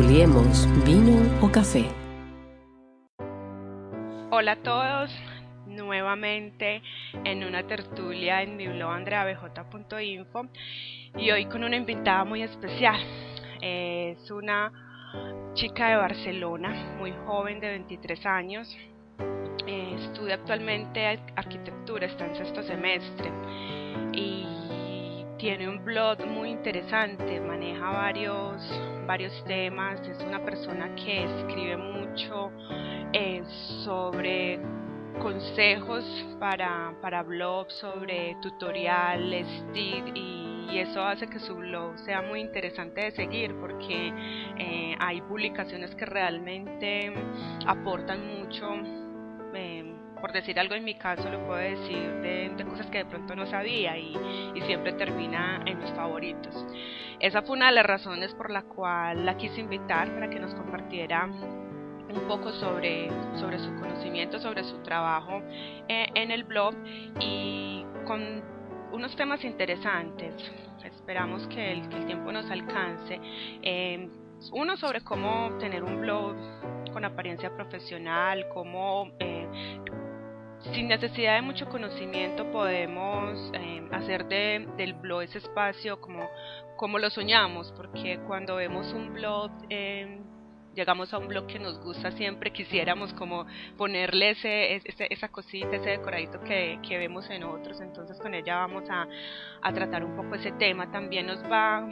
Tertuliemos, vino o café. Hola a todos, nuevamente en una tertulia en mi blog andreabj.info y hoy con una invitada muy especial. Es una chica de Barcelona, muy joven de 23 años. Eh, estudia actualmente arquitectura, está en sexto semestre y tiene un blog muy interesante, maneja varios, varios temas, es una persona que escribe mucho eh, sobre consejos para, para blogs, sobre tutoriales, y, y, eso hace que su blog sea muy interesante de seguir porque eh, hay publicaciones que realmente aportan mucho. Eh, por decir algo en mi caso, lo puedo decir de, cosas que de pronto no sabía y, siempre termina en mis favoritos. Esa fue una de las razones por la cual la quise invitar para que nos compartiera un poco sobre, sobre su conocimiento, sobre su trabajo eh, en el blog y con unos temas interesantes. Esperamos que el, tiempo nos alcance. Eh, uno sobre cómo tener un blog con apariencia profesional, cómo eh, sin necesidad de mucho conocimiento podemos eh, hacer de, del blog ese espacio como, como lo soñamos, porque cuando vemos un blog, eh, llegamos a un blog que nos gusta siempre, quisiéramos como ponerle ese, esa cosita, ese decoradito que, que, vemos en otros, entonces con ella vamos a, a tratar un poco ese tema, también nos va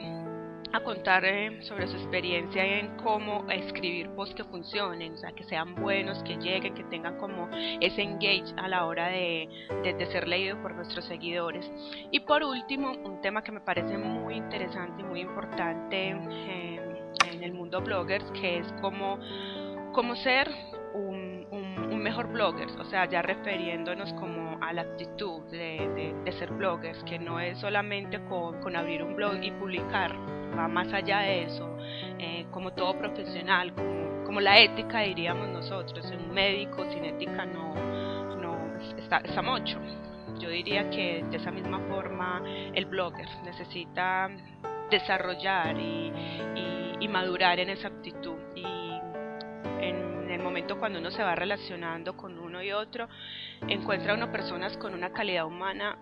a contar eh, sobre su experiencia en cómo escribir posts que funcionen, o sea, que sean buenos, que lleguen, que tengan como ese engage a la hora de, de, ser leído por nuestros seguidores. Y por último, un tema que me parece muy interesante y muy importante eh, en el mundo bloggers, que es cómo, cómo ser un, un, mejor blogger, o sea, ya refiriéndonos como a la actitud de, de, ser bloggers, que no es solamente con, con abrir un blog y publicar, va más allá de eso, eh, como todo profesional, como, como, la ética diríamos nosotros, un médico sin ética no, no está, está mucho. Yo diría que de esa misma forma el blogger necesita desarrollar y, y, y madurar en esa actitud y en el momento cuando uno se va relacionando con uno y otro encuentra uno personas con una calidad humana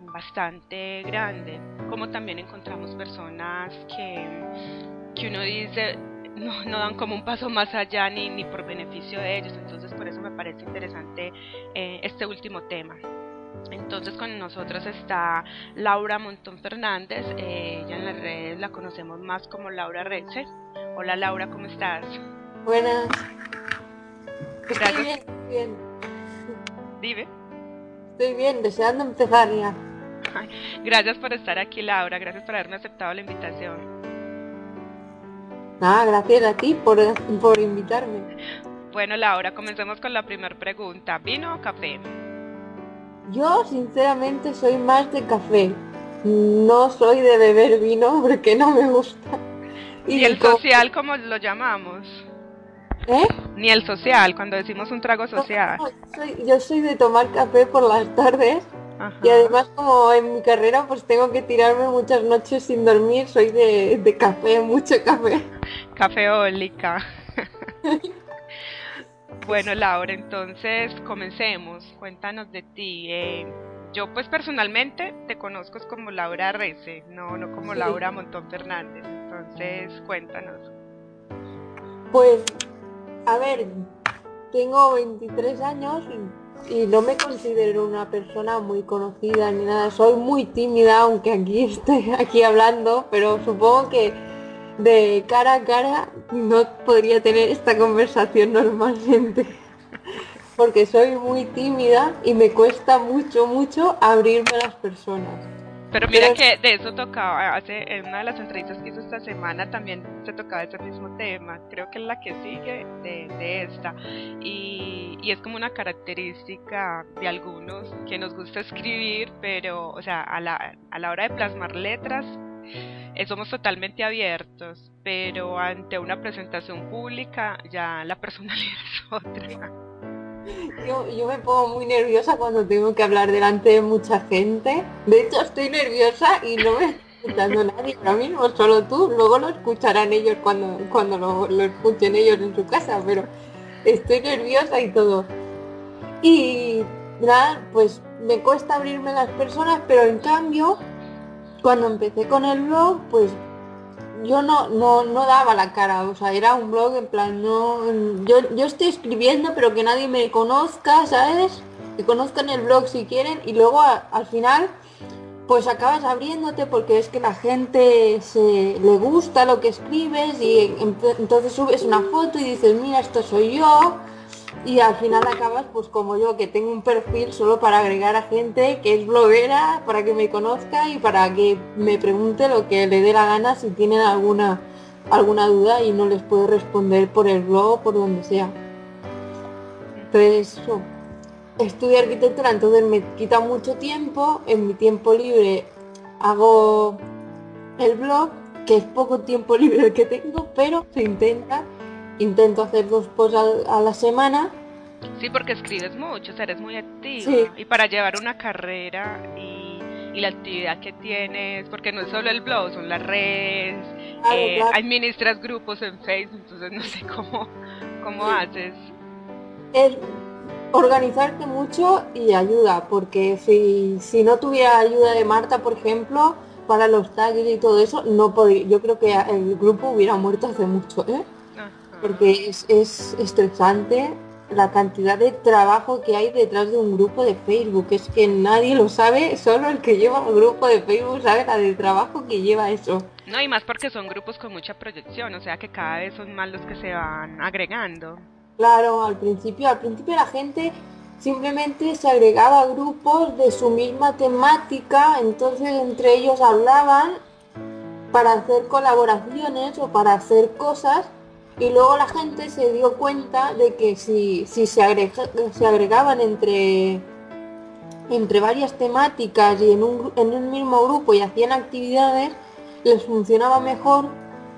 bastante grande, como también encontramos personas que, que uno dice no, no, dan como un paso más allá ni, ni por beneficio de ellos, entonces por eso me parece interesante eh, este último tema. Entonces con nosotros está Laura Montón Fernández, eh, ella en las redes la conocemos más como Laura Reche. Hola Laura, ¿cómo estás? Buenas. Gracias. Estoy bien, bien. Dime. Estoy bien, deseando empezar ya. Gracias por estar aquí, Laura. Gracias por haberme aceptado la invitación. Nada, gracias a ti por, por invitarme. Bueno, Laura, comencemos con la primera pregunta. ¿Vino o café? Yo, sinceramente, soy más de café. No soy de beber vino porque no me gusta. ¿Y, el social cómo lo llamamos? ¿Eh? Ni el social, cuando decimos un trago social. No, soy, yo soy de tomar café por las tardes y además como en mi carrera pues tengo que tirarme muchas noches sin dormir, soy de, de café, mucho café. Cafeólica. bueno, Laura, entonces comencemos. Cuéntanos de ti. Eh, yo pues personalmente te conozco como Laura Rece, no, no como sí. Laura Montón Fernández. Entonces, cuéntanos. Pues, a ver, tengo 23 años y y no me considero una persona muy conocida ni nada. Soy muy tímida, aunque aquí estoy aquí hablando, pero supongo que de cara a cara no podría tener esta conversación normalmente. Porque soy muy tímida y me cuesta mucho, mucho abrirme a las personas. Pero mira que de eso tocaba, hace en una de las entrevistas que hizo esta semana también se tocaba ese mismo tema, creo que es la que sigue de, esta, y, y, es como una característica de algunos que nos gusta escribir, pero, o sea, a la, a la hora de plasmar letras, eh, somos totalmente abiertos, pero ante una presentación pública ya la personalidad es otra. Yo, me pongo muy nerviosa cuando tengo que hablar delante de mucha gente. De hecho, estoy nerviosa y no me está escuchando nadie ahora mismo, solo tú. Luego lo escucharán ellos cuando, cuando lo, lo escuchen ellos en su casa, pero estoy nerviosa y todo. Y nada, pues me cuesta abrirme las personas, pero en cambio, cuando empecé con el blog, pues yo no, no, no daba la cara, o sea, era un blog en plan, no, yo, yo estoy escribiendo pero que nadie me conozca, ¿sabes? Que conozcan el blog si quieren y luego al final pues acabas abriéndote porque es que la gente se le gusta lo que escribes y entonces subes una foto y dices, mira, esto soy yo, y al final acabas pues como yo que tengo un perfil solo para agregar a gente que es bloguera para que me conozca y para que me pregunte lo que le dé la gana si tienen alguna alguna duda y no les puedo responder por el blog o por donde sea. Entonces estudio arquitectura entonces me quita mucho tiempo. En mi tiempo libre hago el blog que es poco tiempo libre el que tengo pero se intenta intento hacer dos posts a, la semana. Sí, porque escribes mucho, eres muy activo. Y para llevar una carrera y, la actividad que tienes, porque no es solo el blog, son las redes, eh, administras grupos en Facebook, entonces no sé cómo, cómo haces. Es organizarte mucho y ayuda, porque si, si no tuviera ayuda de Marta, por ejemplo, para los tags y todo eso, no podría, yo creo que el grupo hubiera muerto hace mucho, ¿eh? Porque es, es estresante la cantidad de trabajo que hay detrás de un grupo de Facebook. Es que nadie lo sabe, solo el que lleva un grupo de Facebook sabe la de trabajo que lleva eso. No, y más porque son grupos con mucha proyección, o sea que cada vez son más los que se van agregando. Claro, al principio, al principio la gente simplemente se agregaba a grupos de su misma temática, entonces entre ellos hablaban para hacer colaboraciones o para hacer cosas y luego la gente se dio cuenta de que si, si se, se agregaban entre, entre varias temáticas y en un, en un mismo grupo y hacían actividades, les funcionaba mejor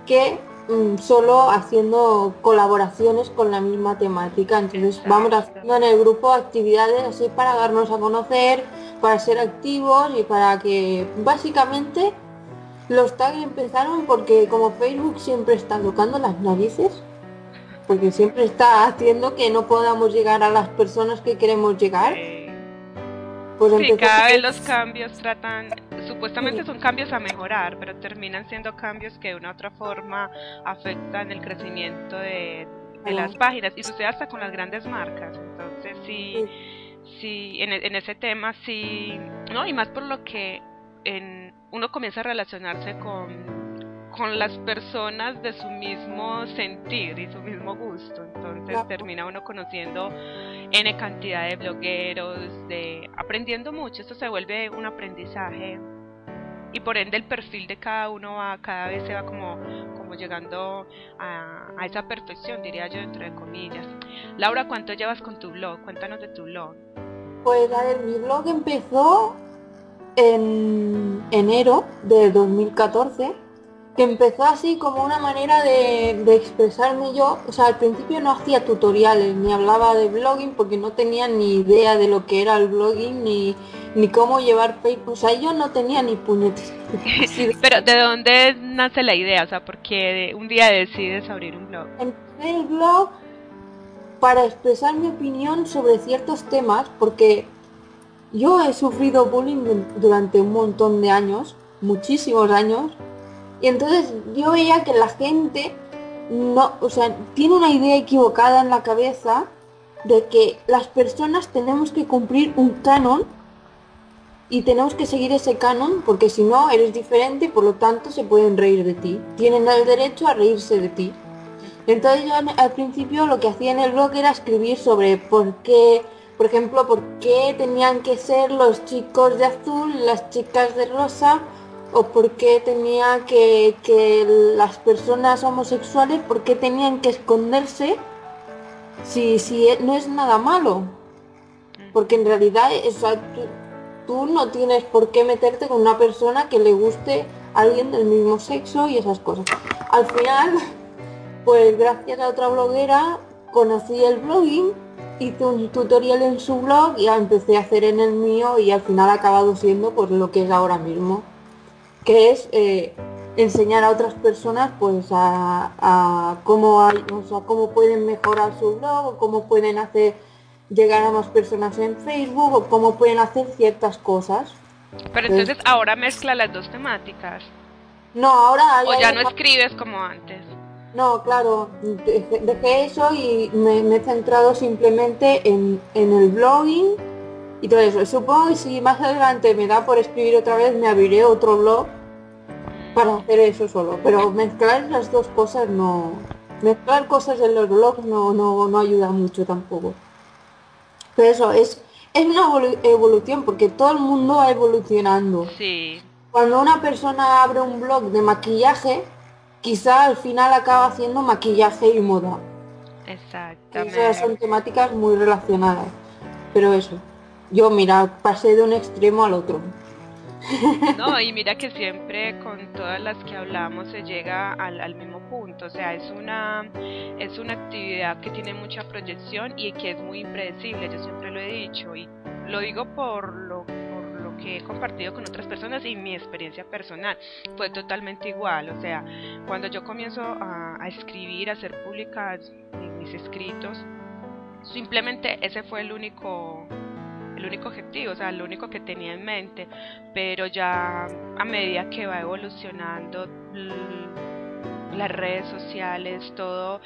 que mm, solo haciendo colaboraciones con la misma temática. Entonces vamos haciendo en el grupo actividades así para darnos a conocer, para ser activos y para que básicamente los tags empezaron porque como Facebook siempre está tocando las narices, porque siempre está haciendo que no podamos llegar a las personas que queremos llegar. Pues sí, cada vez los cambios tratan, supuestamente son cambios a mejorar, pero terminan siendo cambios que de una u otra forma afectan el crecimiento de, las páginas y sucede hasta con las grandes marcas. Entonces sí, sí, en, en, ese tema sí, no, y más por lo que en, uno comienza a relacionarse con, con las personas de su mismo sentir y su mismo gusto. Entonces termina uno conociendo N cantidad de blogueros, de aprendiendo mucho. Esto se vuelve un aprendizaje y por ende el perfil de cada uno va, cada vez se va como, como llegando a, a esa perfección, diría yo, dentro de comillas. Laura, ¿cuánto llevas con tu blog? Cuéntanos de tu blog. Pues a ver, mi blog empezó en enero de 2014 que empezó así como una manera de, expresarme yo, o sea, al principio no hacía tutoriales ni hablaba de blogging porque no tenía ni idea de lo que era el blogging ni, ni cómo llevar Facebook, o sea, yo no tenía ni puñetes. Pero ¿de dónde nace la idea? O sea, porque un día decides abrir un blog. Empecé el blog para expresar mi opinión sobre ciertos temas porque yo he sufrido bullying durante un montón de años, muchísimos años, y entonces yo veía que la gente no, o sea, tiene una idea equivocada en la cabeza de que las personas tenemos que cumplir un canon y tenemos que seguir ese canon porque si no eres diferente, por lo tanto se pueden reír de ti. Tienen el derecho a reírse de ti. Entonces yo al principio lo que hacía en el blog era escribir sobre por qué, por ejemplo, por qué tenían que ser los chicos de azul, las chicas de rosa, o por qué tenía que, que las personas homosexuales, por qué tenían que esconderse si, si no es nada malo. Porque en realidad tú, no tienes por qué meterte con una persona que le guste a alguien del mismo sexo y esas cosas. Al final pues gracias a otra bloguera conocí el blogging, hice un tutorial en su blog y empecé a hacer en el mío y al final ha acabado siendo pues lo que es ahora mismo, que es eh, enseñar a otras personas pues a, cómo hay, cómo pueden mejorar su blog o cómo pueden hacer llegar a más personas en Facebook o cómo pueden hacer ciertas cosas. Pero entonces ahora mezcla las dos temáticas. No, ahora... O ya no escribes como antes. No, claro, dejé eso y me, he centrado simplemente en, el blogging y todo eso. Supongo que si más adelante me da por escribir otra vez, me abriré otro blog para hacer eso solo. Pero mezclar las dos cosas no... Mezclar cosas en los blogs no, no, no ayuda mucho tampoco. Pero eso, es, es una evolución porque todo el mundo va evolucionando. Sí. Cuando una persona abre un blog de maquillaje, quizá al final acaba haciendo maquillaje y moda. Exactamente. son temáticas muy relacionadas. Pero eso, yo mira, pasé de un extremo al otro. No, y mira que siempre con todas las que hablamos se llega al, al, mismo punto, o sea, es una, es una actividad que tiene mucha proyección y que es muy impredecible, yo siempre lo he dicho, y lo digo por lo que he compartido con otras personas y mi experiencia personal fue totalmente igual. O sea, cuando yo comienzo a, escribir, a hacer públicas mis escritos, simplemente ese fue el único el único objetivo, o sea, lo único que tenía en mente, pero ya a medida que va evolucionando las redes sociales, todo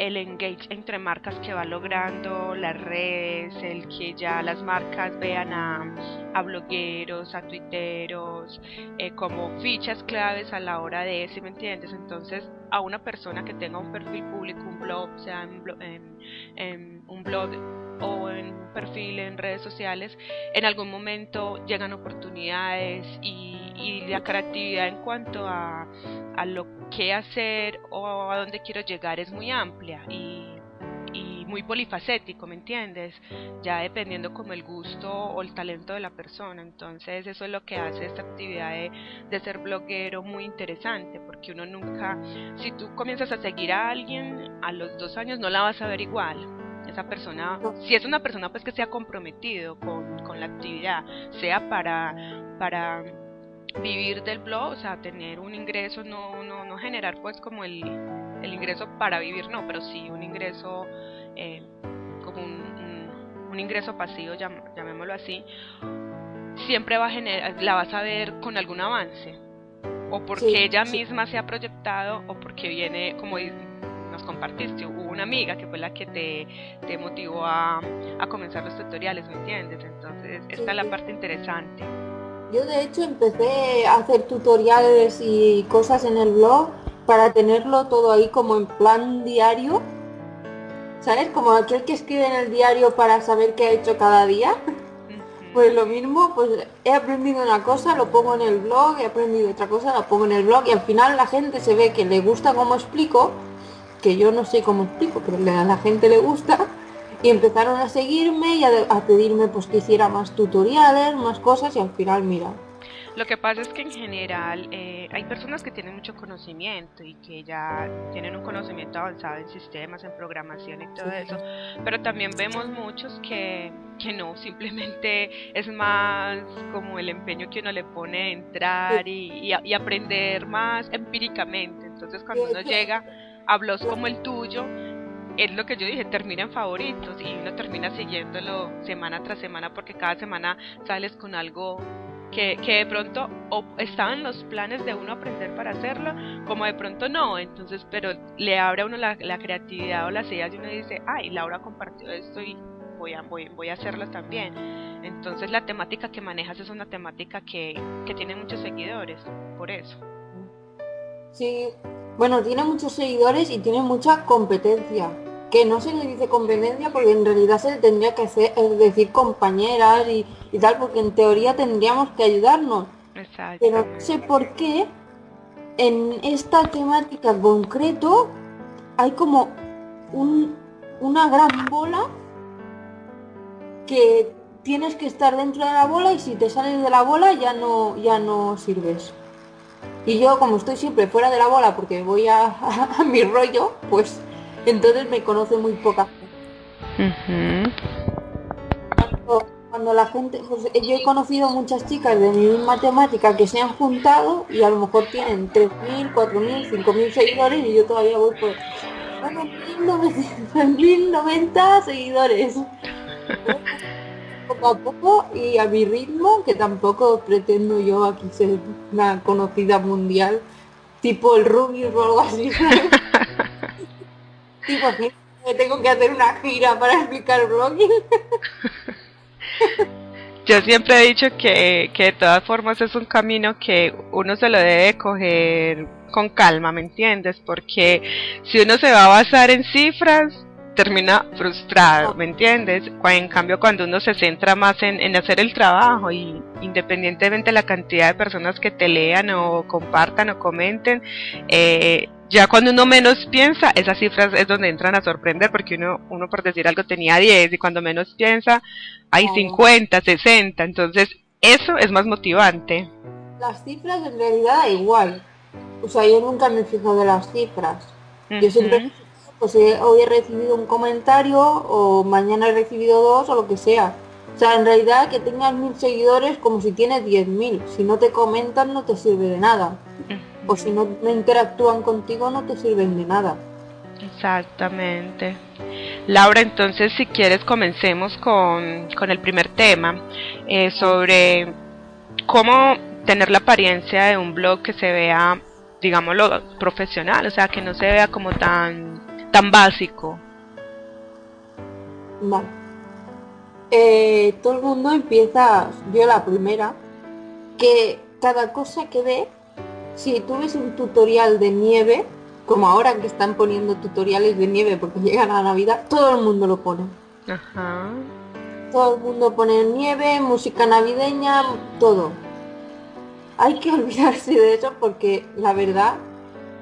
el engage entre marcas que va logrando las redes, el que ya las marcas vean a, a blogueros, a tuiteros, eh, como fichas claves a la hora de, si me entiendes? Entonces, a una persona que tenga un perfil público, un blog, sea en, en un blog o en un perfil en redes sociales, en algún momento llegan oportunidades y, y la creatividad en cuanto a, a lo que hacer o a dónde quiero llegar es muy amplia y, y muy polifacético, ¿me entiendes? Ya dependiendo como el gusto o el talento de la persona. Entonces eso es lo que hace esta actividad de, de ser bloguero muy interesante, porque uno nunca, si tú comienzas a seguir a alguien, a los dos años no la vas a ver igual esa persona, si es una persona pues que se ha comprometido con, con la actividad, sea para, para vivir del blog, o sea, tener un ingreso, no, no, no generar pues como el, el ingreso para vivir, no, pero sí un ingreso eh, como un, un, ingreso pasivo, llamémoslo así, siempre va a generar, la vas a ver con algún avance, o porque ella misma se ha proyectado, o porque viene, como nos compartiste, hubo una amiga que fue la que te, te motivó a, a comenzar los tutoriales, ¿me entiendes? Entonces, esta es la parte interesante. Yo de hecho empecé a hacer tutoriales y cosas en el blog para tenerlo todo ahí como en plan diario. ¿Sabes? Como aquel que escribe en el diario para saber qué ha hecho cada día. Pues lo mismo, pues he aprendido una cosa, lo pongo en el blog, he aprendido otra cosa, lo pongo en el blog y al final la gente se ve que le gusta cómo explico, que yo no sé cómo explico, pero a la gente le gusta y empezaron a seguirme y a, pedirme pues que hiciera más tutoriales, más cosas y al final mira. Lo que pasa es que en general eh, hay personas que tienen mucho conocimiento y que ya tienen un conocimiento avanzado en sistemas, en programación y todo eso, pero también vemos muchos que, que no, simplemente es más como el empeño que uno le pone a entrar y, y, aprender más empíricamente. Entonces cuando uno llega a blogs como el tuyo, es lo que yo dije, termina en favoritos y uno termina siguiéndolo semana tras semana porque cada semana sales con algo que, que de pronto o estaba en los planes de uno aprender para hacerlo, como de pronto no, entonces, pero le abre a uno la, la creatividad o las ideas y uno dice, ay, Laura compartió esto y voy a, voy, voy a hacerlo también. Entonces la temática que manejas es una temática que, que tiene muchos seguidores, por eso. Sí, bueno, tiene muchos seguidores y tiene mucha competencia. Que no se le dice competencia porque en realidad se le tendría que hacer, es decir compañeras y, y tal, porque en teoría tendríamos que ayudarnos. Exacto. Pero no sé por qué en esta temática concreto hay como un, una gran bola que tienes que estar dentro de la bola y si te sales de la bola ya no, ya no sirves. Y yo como estoy siempre fuera de la bola porque voy a, a, mi rollo, pues entonces me conoce muy poca gente. Cuando, cuando la gente, pues, yo he conocido muchas chicas de mi misma temática que se han juntado y a lo mejor tienen 3.000, 4.000, 5.000 seguidores y yo todavía voy por bueno, 1.090 seguidores. Poco a poco y a mi ritmo, que tampoco pretendo yo aquí ser una conocida mundial, tipo el Rubius o algo así. tipo tengo que hacer una gira para explicar blogging. Yo siempre he dicho que, que de todas formas es un camino que uno se lo debe coger con calma, ¿me entiendes? Porque si uno se va a basar en cifras, termina frustrado, ¿me entiendes? En cambio, cuando uno se centra más en, en, hacer el trabajo y independientemente de la cantidad de personas que te lean o compartan o comenten, eh, ya cuando uno menos piensa, esas cifras es donde entran a sorprender, porque uno, uno por decir algo tenía 10 y cuando menos piensa hay 50, 60, entonces eso es más motivante. Las cifras en realidad da igual, o sea, yo nunca me fijo de las cifras. Uh -huh. Yo siempre, pues hoy he recibido un comentario o mañana he recibido dos o lo que sea. O sea, en realidad que tengas mil seguidores como si tienes diez mil. Si no te comentan no te sirve de nada. Uh -huh. O si no, no interactúan contigo no te sirven de nada. Exactamente. Laura, entonces si quieres comencemos con, con el primer tema eh, sobre cómo tener la apariencia de un blog que se vea digámoslo, profesional, o sea, que no se vea como tan, tan básico. Vale. Eh, todo el mundo empieza, yo la primera, que cada cosa que ve, si tú ves un tutorial de nieve, como ahora que están poniendo tutoriales de nieve porque llegan a Navidad, todo el mundo lo pone. Ajá. Todo el mundo pone nieve, música navideña, todo hay que olvidarse de eso porque la verdad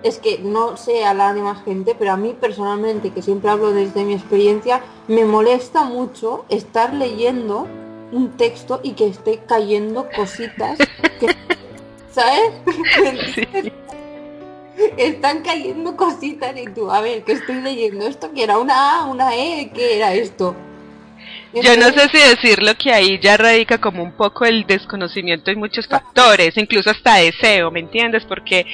es que no sé a la demás gente, pero a mí personalmente, que siempre hablo desde mi experiencia, me molesta mucho estar leyendo un texto y que esté cayendo cositas que, ¿sabes? Sí. Están cayendo cositas y tú, a ver, que estoy leyendo esto, que era una A, una E, ¿qué era esto? Yo no sé si decirlo que ahí ya radica como un poco el desconocimiento en muchos factores, incluso hasta deseo, ¿me entiendes? Porque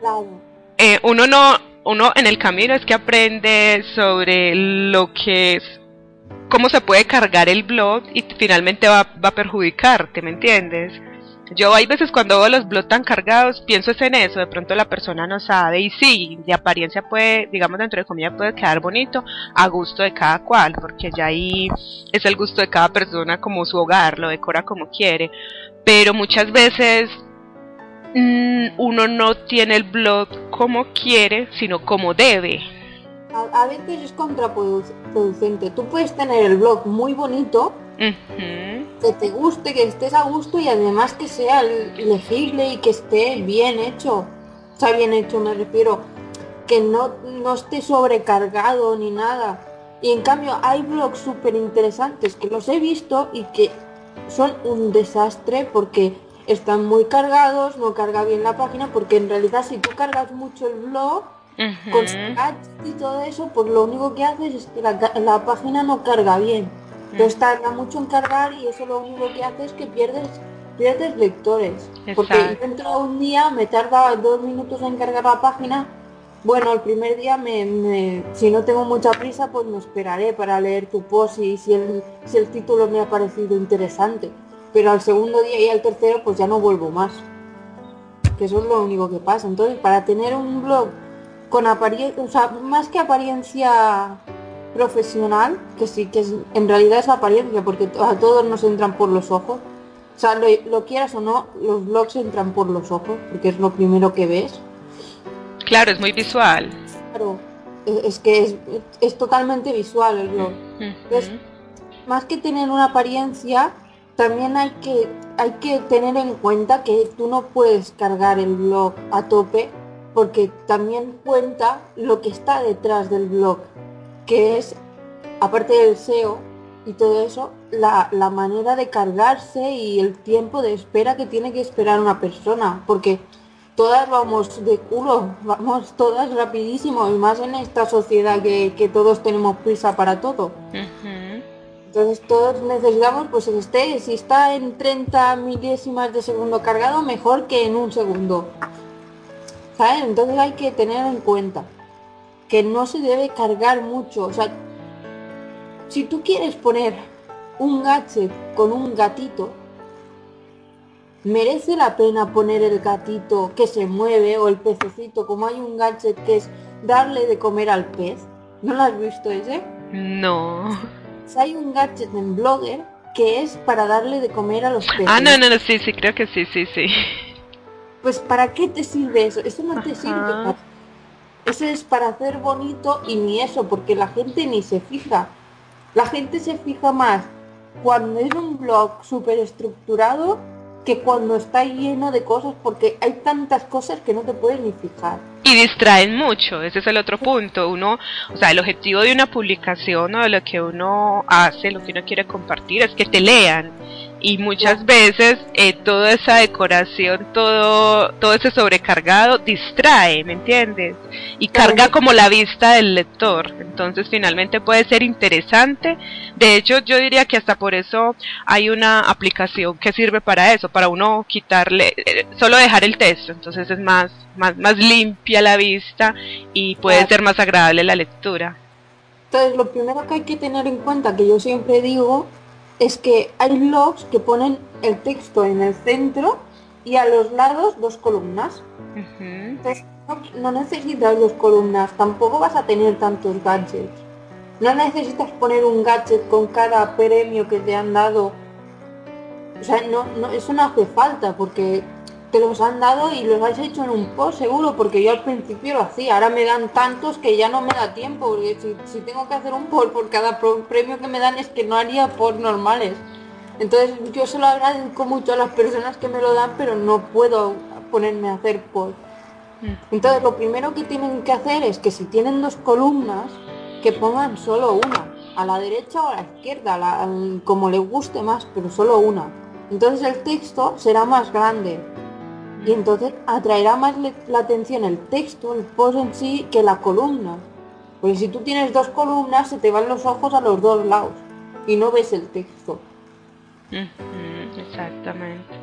Claro. eh, uno no, uno en el camino es que aprende sobre lo que es, cómo se puede cargar el blog y finalmente va, va a perjudicarte, ¿me entiendes? Yo hay veces cuando veo los blogs tan cargados, pienso es en eso, de pronto la persona no sabe y sí, de apariencia puede, digamos dentro de comillas puede quedar bonito a gusto de cada cual, porque ya ahí es el gusto de cada persona como su hogar, lo decora como quiere, pero muchas veces mmm, uno no tiene el blog como quiere, sino como debe. A veces es contraproducente. Tú puedes tener el blog muy bonito, Que te guste, que estés a gusto y además que sea legible y que esté bien hecho. O sea, bien hecho me refiero, que no, no esté sobrecargado ni nada. Y en cambio hay blogs súper interesantes que los he visto y que son un desastre porque están muy cargados, no carga bien la página, porque en realidad si tú cargas mucho el blog, ujú. con scratch y todo eso, pues lo único que haces es que la, la página no carga bien. Entonces tarda mucho en cargar y eso lo único que hace es que pierdes pierdes lectores. Porque Exacto. yo entro un día, me tarda dos minutos en cargar la página. Bueno, el primer día me, me- si no tengo mucha prisa, pues me esperaré para leer tu post y si el, si el título me ha parecido interesante. Pero al segundo día y al tercero, pues ya no vuelvo más. Que eso es lo único que pasa. Entonces, para tener un blog con apariencia, o sea, más que apariencia profesional, que sí que es, en realidad es apariencia, porque a todos nos entran por los ojos. O sea, lo, lo quieras o no, los blogs entran por los ojos, porque es lo primero que ves. Claro, es muy visual. Claro, es, es que es, es totalmente visual el blog. Entonces, más que tener una apariencia, también hay que, hay que tener en cuenta que tú no puedes cargar el blog a tope porque también cuenta lo que está detrás del blog, que es, aparte del SEO y todo eso, la, la manera de cargarse y el tiempo de espera que tiene que esperar una persona, porque todas vamos de culo, vamos todas rapidísimo, y más en esta sociedad que, que todos tenemos prisa para todo. Entonces todos necesitamos, pues que esté, si está en 30 milésimas de segundo cargado, mejor que en un segundo. ¿Sabes? Entonces hay que tener en cuenta que no se debe cargar mucho. O sea, si tú quieres poner un gadget con un gatito, merece la pena poner el gatito que se mueve o el pececito, como hay un gadget que es darle de comer al pez. ¿No lo has visto ese? No. Hay un gadget en Blogger que es para darle de comer a los peces. Ah, no, no, no, sí, sí, creo que sí, sí, sí. Pues ¿para qué te sirve eso? Eso no te sirve. para- Eso es para hacer bonito y ni eso, porque la gente ni se fija. La gente se fija más cuando es un blog súper estructurado que cuando está lleno de cosas, porque hay tantas cosas que no te puedes ni fijar. Y distraen mucho, ese es el otro punto. Uno, o sea, el objetivo de una publicación o de lo que uno hace, lo que uno quiere compartir, es que te lean. Y muchas veces eh, toda esa decoración, todo, todo ese sobrecargado distrae, ¿me entiendes? Y carga como la vista del lector. Entonces finalmente puede ser interesante. De hecho, yo diría que hasta por eso hay una aplicación que sirve para eso, para uno quitarle, eh, solo dejar el texto. Entonces es más, más, más limpia la vista y puede ser más agradable la lectura. Entonces, lo primero que hay que tener en cuenta, que yo siempre digo, es que hay blogs que ponen el texto en el centro y a los lados dos columnas. Entonces, no, no necesitas dos columnas, tampoco vas a tener tantos gadgets. No necesitas poner un gadget con cada premio que te han dado. O sea, no, no, eso no hace falta porque te los han dado y los has hecho en un post seguro, porque yo al principio lo hacía, ahora me dan tantos que ya no me da tiempo, porque si, si tengo que hacer un post por cada premio que me dan es que no haría post normales. Entonces yo se lo agradezco mucho a las personas que me lo dan, pero no puedo ponerme a hacer post. Entonces lo primero que tienen que hacer es que si tienen dos columnas, que pongan solo una, a la derecha o a la izquierda, la- como les guste más, pero solo una. Entonces el texto será más grande y entonces atraerá más la atención el texto, el post en sí, que la columna. Porque si tú tienes dos columnas, se te van los ojos a los dos lados y no ves el texto. Exactamente.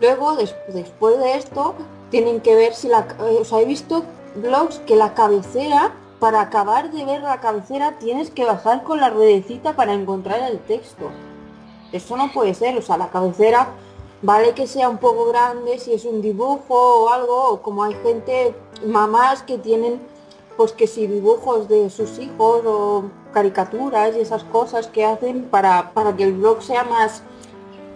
Luego, des- después de esto, tienen que ver si la... eh, O sea, he visto blogs que la cabecera, para acabar de ver la cabecera, tienes que bajar con la ruedecita para encontrar el texto. Eso no puede ser, o sea, la cabecera vale que sea un poco grande si es un dibujo o algo, o como hay gente, mamás que tienen, pues que si dibujos de sus hijos o caricaturas y esas cosas que hacen para, para que el blog sea más,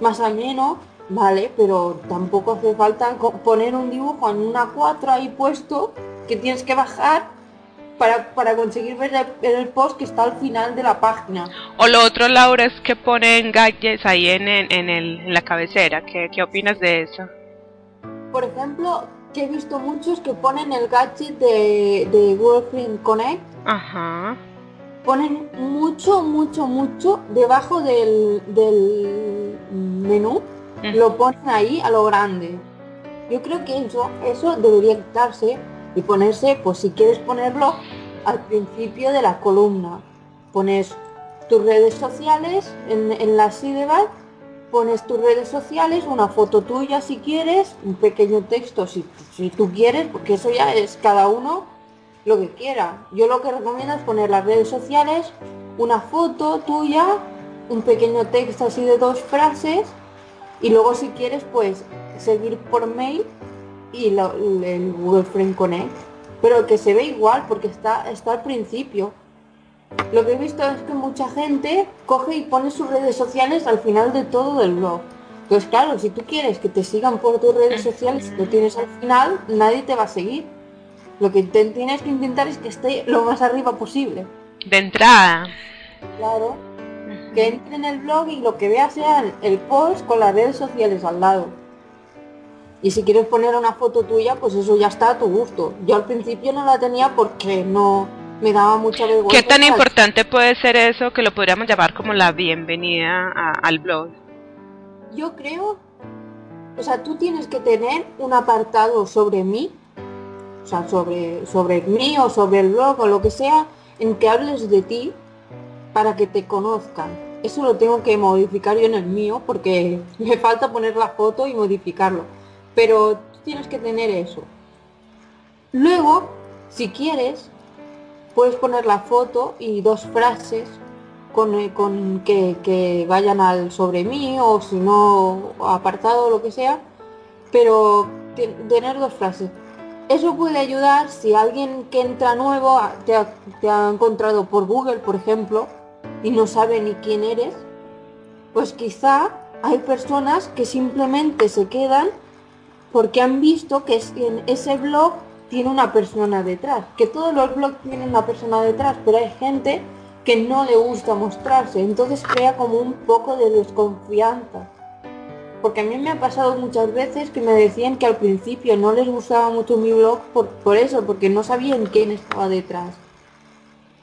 más ameno, vale, pero tampoco hace falta poner un dibujo en una 4 ahí puesto que tienes que bajar para, para conseguir ver el, post que está al final de la página. O lo otro, Laura, es que ponen gadgets ahí en, en, en el, en la cabecera. ¿Qué, ¿Qué opinas de eso? Por ejemplo, que he visto muchos que ponen el gadget de, de Girlfriend Connect, Ajá. ponen mucho, mucho, mucho debajo del, del menú, lo ponen ahí a lo grande. Yo creo que eso, eso debería quitarse y ponerse, pues si quieres ponerlo al principio de la columna. Pones tus redes sociales en, en la sidebar, pones tus redes sociales, una foto tuya si quieres, un pequeño texto si, si tú quieres, porque eso ya es cada uno lo que quiera. Yo lo que recomiendo es poner las redes sociales, una foto tuya, un pequeño texto así de dos frases y luego si quieres pues seguir por mail y lo- el Google Friend Connect. Pero que se ve igual porque está, está al principio. lo que he visto es que mucha gente coge y pone sus redes sociales al final de todo el blog. Pues claro, si tú quieres que te sigan por tus redes sociales, lo tienes al final, nadie te va a seguir. Lo que tienes que intentar es que esté lo más arriba posible. De entrada. Claro. Que entre en el blog y lo que vea sea el post con las redes sociales al lado. Y si quieres poner una foto tuya, pues eso ya está a tu gusto. Yo al principio no la tenía porque no me daba mucha vergüenza. ¿Qué tan importante puede ser eso que lo podríamos llamar como la bienvenida al blog? Yo creo, o sea, tú tienes que tener un apartado sobre mí, o sea, sobre, sobre mí o sobre el blog o lo que sea, en que hables de ti para que te conozcan. Eso lo tengo que modificar yo en el mío porque me falta poner la foto y modificarlo pero tienes que tener eso. Luego, si quieres, puedes poner la foto y dos frases con, eh, con que, vayan al sobre mí o si no apartado o lo que sea, pero tener dos frases. Eso puede ayudar si alguien que entra nuevo te te ha encontrado por Google, por ejemplo, y no sabe ni quién eres, pues quizá hay personas que simplemente se quedan porque han visto que en ese blog tiene una persona detrás, que todos los blogs tienen una persona detrás, pero hay gente que no le gusta mostrarse, entonces crea como un poco de desconfianza. Porque a mí me ha pasado muchas veces que me decían que al principio no les gustaba mucho mi blog por, eso, porque no sabían quién estaba detrás.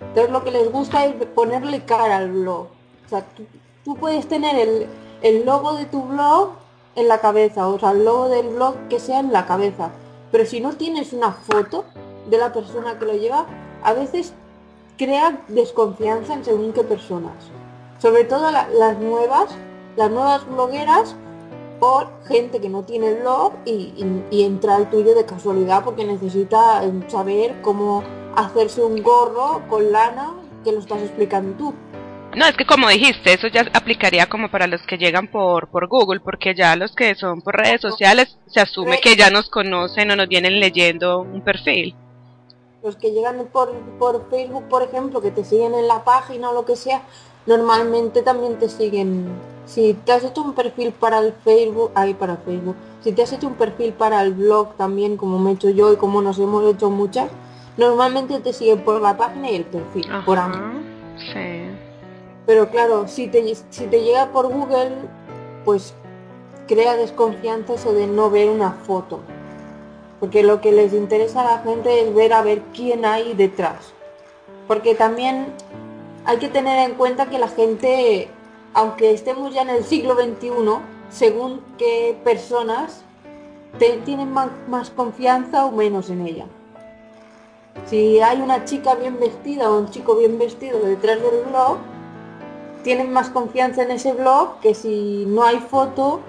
Entonces lo que les gusta es ponerle cara al blog. O sea, tú, puedes tener el, el logo de tu blog en la cabeza, o sea, el del blog que sea en la cabeza. Pero si no tienes una foto de la persona que lo lleva, a veces crea desconfianza en según qué personas. Sobre todo las nuevas, las nuevas blogueras o gente que no tiene blog y, y entra al tuyo de casualidad porque necesita eh, saber cómo hacerse un gorro con lana que lo estás explicando tú. No, es que como dijiste, eso ya aplicaría como para los que llegan por, por Google, porque ya los que son por redes sociales se asume que ya nos conocen o nos vienen leyendo un perfil. Los que llegan por, por Facebook, por ejemplo, que te siguen en la página o lo que sea, normalmente también te siguen. Si te has hecho un perfil para el Facebook, ahí para Facebook, si te has hecho un perfil para el blog también, como me he hecho yo y como nos hemos hecho muchas, normalmente te siguen por la página y el perfil, por ambos. Sí. Pero claro, si te, si te llega por Google, pues crea desconfianza eso de no ver una foto. Porque lo que les interesa a la gente es ver a ver quién hay detrás. Porque también hay que tener en cuenta que la gente, aunque estemos ya en el siglo XXI, según qué personas tienen más, más confianza o menos en ella. Si hay una chica bien vestida o un chico bien vestido detrás del blog, tienen más confianza en ese blog que si no hay foto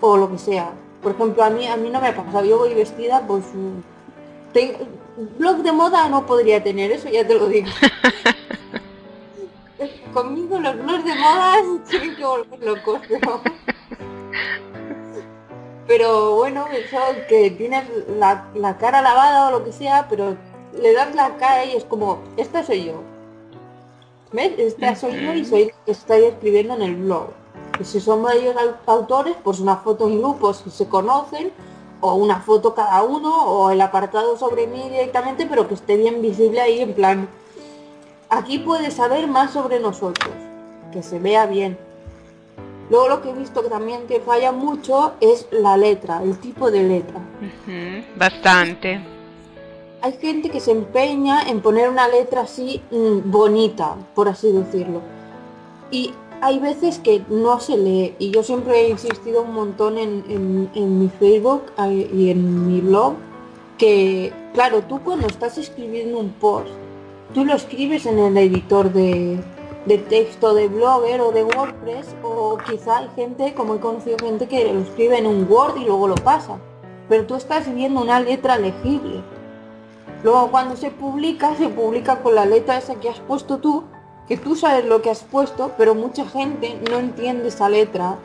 o lo que sea. Por ejemplo, a mí a mí no me ha pasado, yo voy vestida, pues blog de moda no podría tener, eso ya te lo digo. Conmigo los blogs de moda tienen que volver locos, pero... pero bueno, eso que tienes la, la cara lavada o lo que sea, pero le das la cara y es como, esta soy yo esta soy yo y soy que estoy escribiendo en el blog. Y si son varios autores, pues una foto en grupo si se conocen, o una foto cada uno, o el apartado sobre mí directamente, pero que esté bien visible ahí en plan. Aquí puedes saber más sobre nosotros, que se vea bien. Luego lo que he visto que también que falla mucho es la letra, el tipo de letra. bastante hay gente que se empeña en poner una letra así mm, bonita, por así decirlo. Y hay veces que no se lee. Y yo siempre he insistido un montón en, mi Facebook y en mi blog que, claro, tú cuando estás escribiendo un post, tú lo escribes en el editor de, de texto de Blogger o de WordPress o quizá hay gente, como he conocido gente que lo escribe en un Word y luego lo pasa. Pero tú estás viendo una letra legible. Luego cuando se publica, se publica con la letra esa que has puesto tú, que tú sabes lo que has puesto, pero mucha gente no entiende esa letra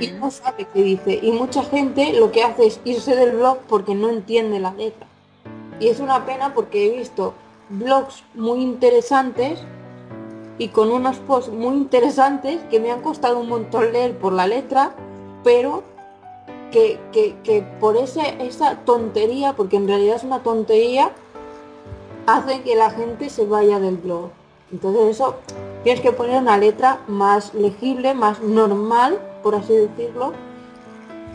y no sabe qué dice. Y mucha gente lo que hace es irse del blog porque no entiende la letra. Y es una pena porque he visto blogs muy interesantes y con unos posts muy interesantes que me han costado un montón leer por la letra, pero que, que, por ese, esa tontería, porque en realidad es una tontería, hace que la gente se vaya del blog. Entonces eso tienes que poner una letra más legible, más normal, por así decirlo.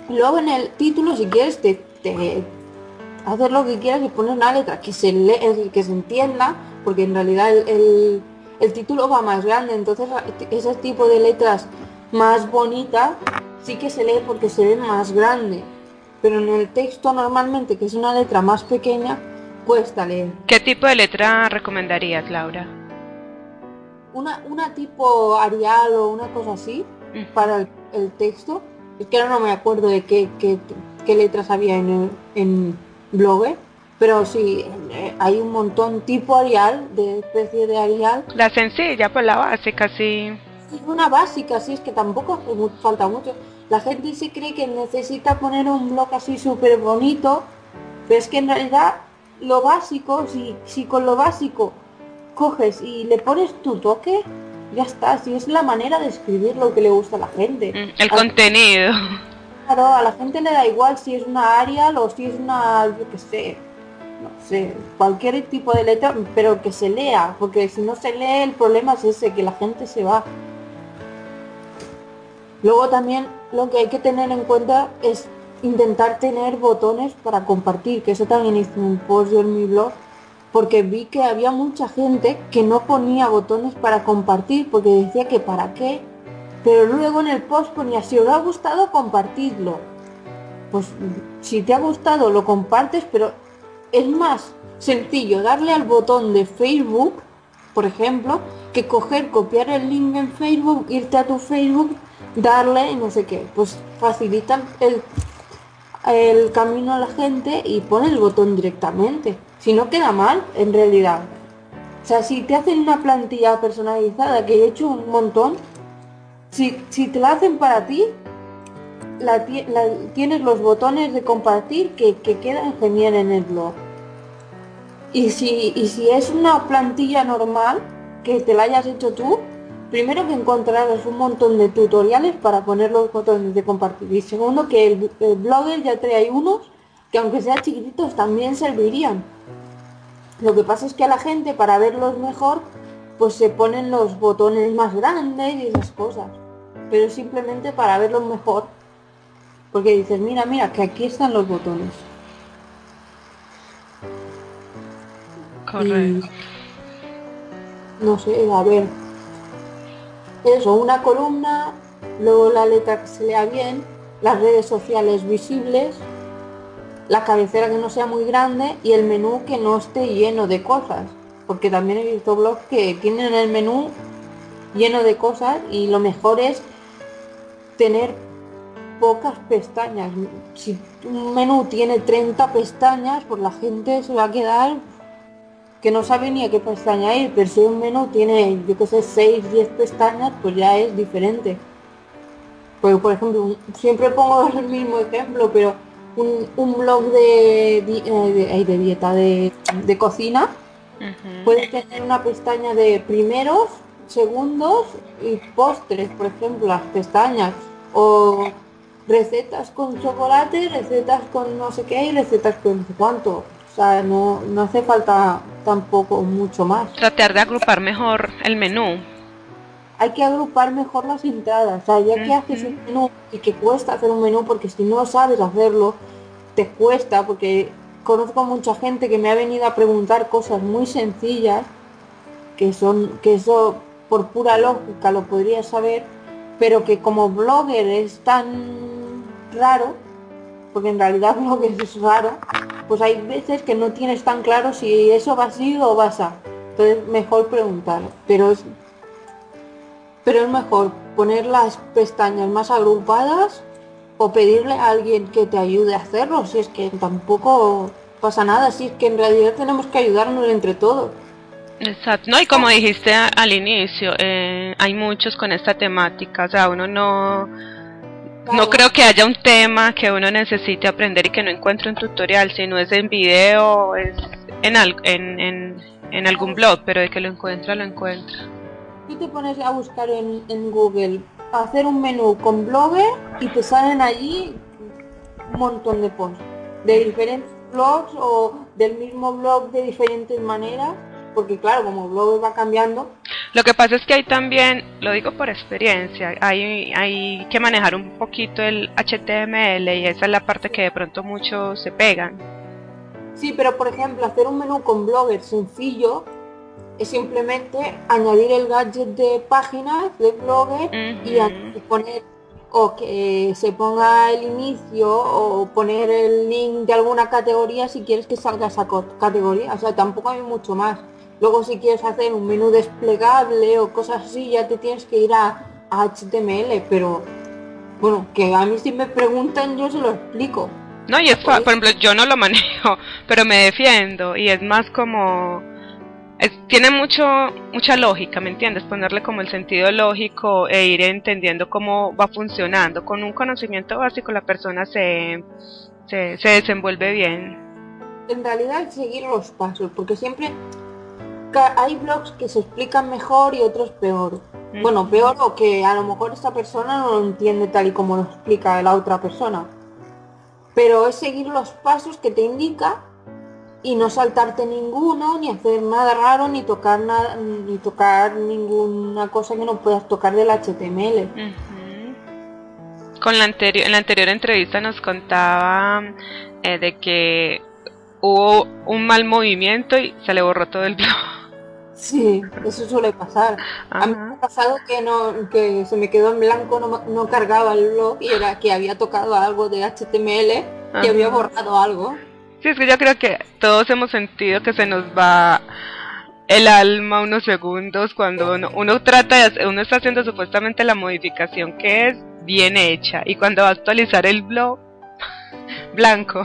Luego en el título, si quieres, te, te lo que quieras y poner una letra que se que se entienda, porque en realidad el, el título va más grande, entonces ese tipo de letras más bonitas sí que se lee porque se ve más grande. Pero en el texto normalmente, que es una letra más pequeña, cuesta leer. ¿Qué tipo de letra recomendarías, Laura? Una, una tipo Arial o una cosa así para el, texto. Es que ahora no me acuerdo de qué, qué, qué letras había en, en Blogger. Pero sí, eh, hay un montón tipo Arial, de especie de Arial. La sencilla, pues la básica, sí. Una básica, sí, es que tampoco falta mucho. La gente se cree que necesita poner un blog así súper bonito, pero es que en realidad lo básico, si, si con lo básico coges y le pones tu toque, ya está, si es la manera de escribir lo que le gusta a la gente. Mm, el contenido. Claro, a la gente le da igual si es una Arial o si es una, yo qué sé, no sé, cualquier tipo de letra, pero que se lea, porque si no se lee el problema es ese, que la gente se va. Luego también lo que hay que tener en cuenta es intentar tener botones para compartir, que eso también hice un post yo en mi blog, porque vi que había mucha gente que no ponía botones para compartir, porque decía que para qué, pero luego en el post ponía, si os ha gustado, compartidlo. Pues si te ha gustado, lo compartes, pero es más sencillo darle al botón de Facebook, por ejemplo, que coger, copiar el link en Facebook, irte a tu Facebook darle no sé qué. Pues facilitan el, el camino a la gente y pone el botón directamente. Si no queda mal, en realidad. O sea, si te hacen una plantilla personalizada, que he hecho un montón, si, si te la hacen para ti, la, tienes los botones de compartir que, que, quedan genial en el blog. Y si, y si es una plantilla normal, que te la hayas hecho tú, primero que encontrarás un montón de tutoriales para poner los botones de compartir y segundo que el, blogger ya trae unos que aunque sean chiquititos también servirían. Lo que pasa es que a la gente para verlos mejor pues se ponen los botones más grandes y esas cosas. Pero simplemente para verlos mejor. Porque dices, mira, mira, que aquí están los botones. Correcto. no sé, a ver, eso, una columna, luego la letra que se lea bien, las redes sociales visibles, la cabecera que no sea muy grande y el menú que no esté lleno de cosas. Porque también he visto blogs que tienen el menú lleno de cosas y lo mejor es tener pocas pestañas. Si un menú tiene 30 pestañas, pues la gente se va a quedar que no sabe ni a qué pestaña ir, pero si un menú tiene, yo que sé, 6, 10 pestañas, pues ya es diferente. Pues, por ejemplo, siempre pongo el mismo ejemplo, pero un, blog de, eh, de, dieta, de, cocina, puede tener una pestaña de primeros, segundos y postres, por ejemplo, las pestañas. O recetas con chocolate, recetas con no sé qué y recetas con no sé cuánto. O sea, no, no hace falta tampoco mucho más. Tratar de agrupar mejor el menú. Hay que agrupar mejor las entradas. O sea, ya que haces un menú y que cuesta hacer un menú, porque si no sabes hacerlo, te cuesta, porque conozco mucha gente que me ha venido a preguntar cosas muy sencillas, que son, que eso por pura lógica lo podría saber, pero que como blogger es tan raro, porque en realidad blogger es raro, pues hay veces que no tienes tan claro si eso va así o va así. Entonces mejor preguntar. Pero es, pero es mejor poner las pestañas más agrupadas o pedirle a alguien que te ayude a hacerlo. Si es que tampoco pasa nada, si es que en realidad tenemos que ayudarnos entre todos. Exacto, no, y como dijiste al inicio, eh, hay muchos con esta temática, o sea, uno no, no creo que haya un tema que uno necesite aprender y que no encuentre un tutorial, si no es en video, es en, en, en algún blog, pero de que lo encuentra, lo encuentra. Tú te pones a buscar en, en Google, hacer un menú con Blogger y te salen allí un montón de posts de diferentes blogs o del mismo blog de diferentes maneras, porque claro, como Blogger va cambiando. Lo que pasa es que hay también, lo digo por experiencia, hay, hay que manejar un poquito el HTML y esa es la parte que de pronto muchos se pegan. Sí, pero por ejemplo, hacer un menú con Blogger sencillo es simplemente añadir el gadget de páginas de Blogger y poner o que se ponga el inicio o poner el link de alguna categoría si quieres que salga esa categoría. O sea, tampoco hay mucho más. Luego si quieres hacer un menú desplegable o cosas así, ya te tienes que ir a, HTML, pero bueno, que a mí si me preguntan yo se lo explico. No, y es, por ejemplo, yo no lo manejo, pero me defiendo y es más como tiene mucho mucha lógica, ¿me entiendes? Ponerle como el sentido lógico e ir entendiendo cómo va funcionando. Con un conocimiento básico la persona se, se, desenvuelve bien. En realidad seguir los pasos, porque siempre hay blogs que se explican mejor y otros peor. Bueno, peor o que a lo mejor esta persona no lo entiende tal y como lo explica la otra persona. Pero es seguir los pasos que te indica y no saltarte ninguno, ni hacer nada raro, ni tocar nada, ni tocar ninguna cosa que no puedas tocar del HTML. Con la anterior, en la anterior entrevista nos contaba eh, de que hubo un mal movimiento y se le borró todo el blog. Sí, eso suele pasar. A mí me ha pasado que no, que se me quedó en blanco, no, no cargaba el blog y era que había tocado algo de HTML y había borrado algo. Sí, es que yo creo que todos hemos sentido que se nos va el alma unos segundos cuando uno, trata de uno está haciendo supuestamente la modificación que es bien hecha y cuando va a actualizar el blog blanco.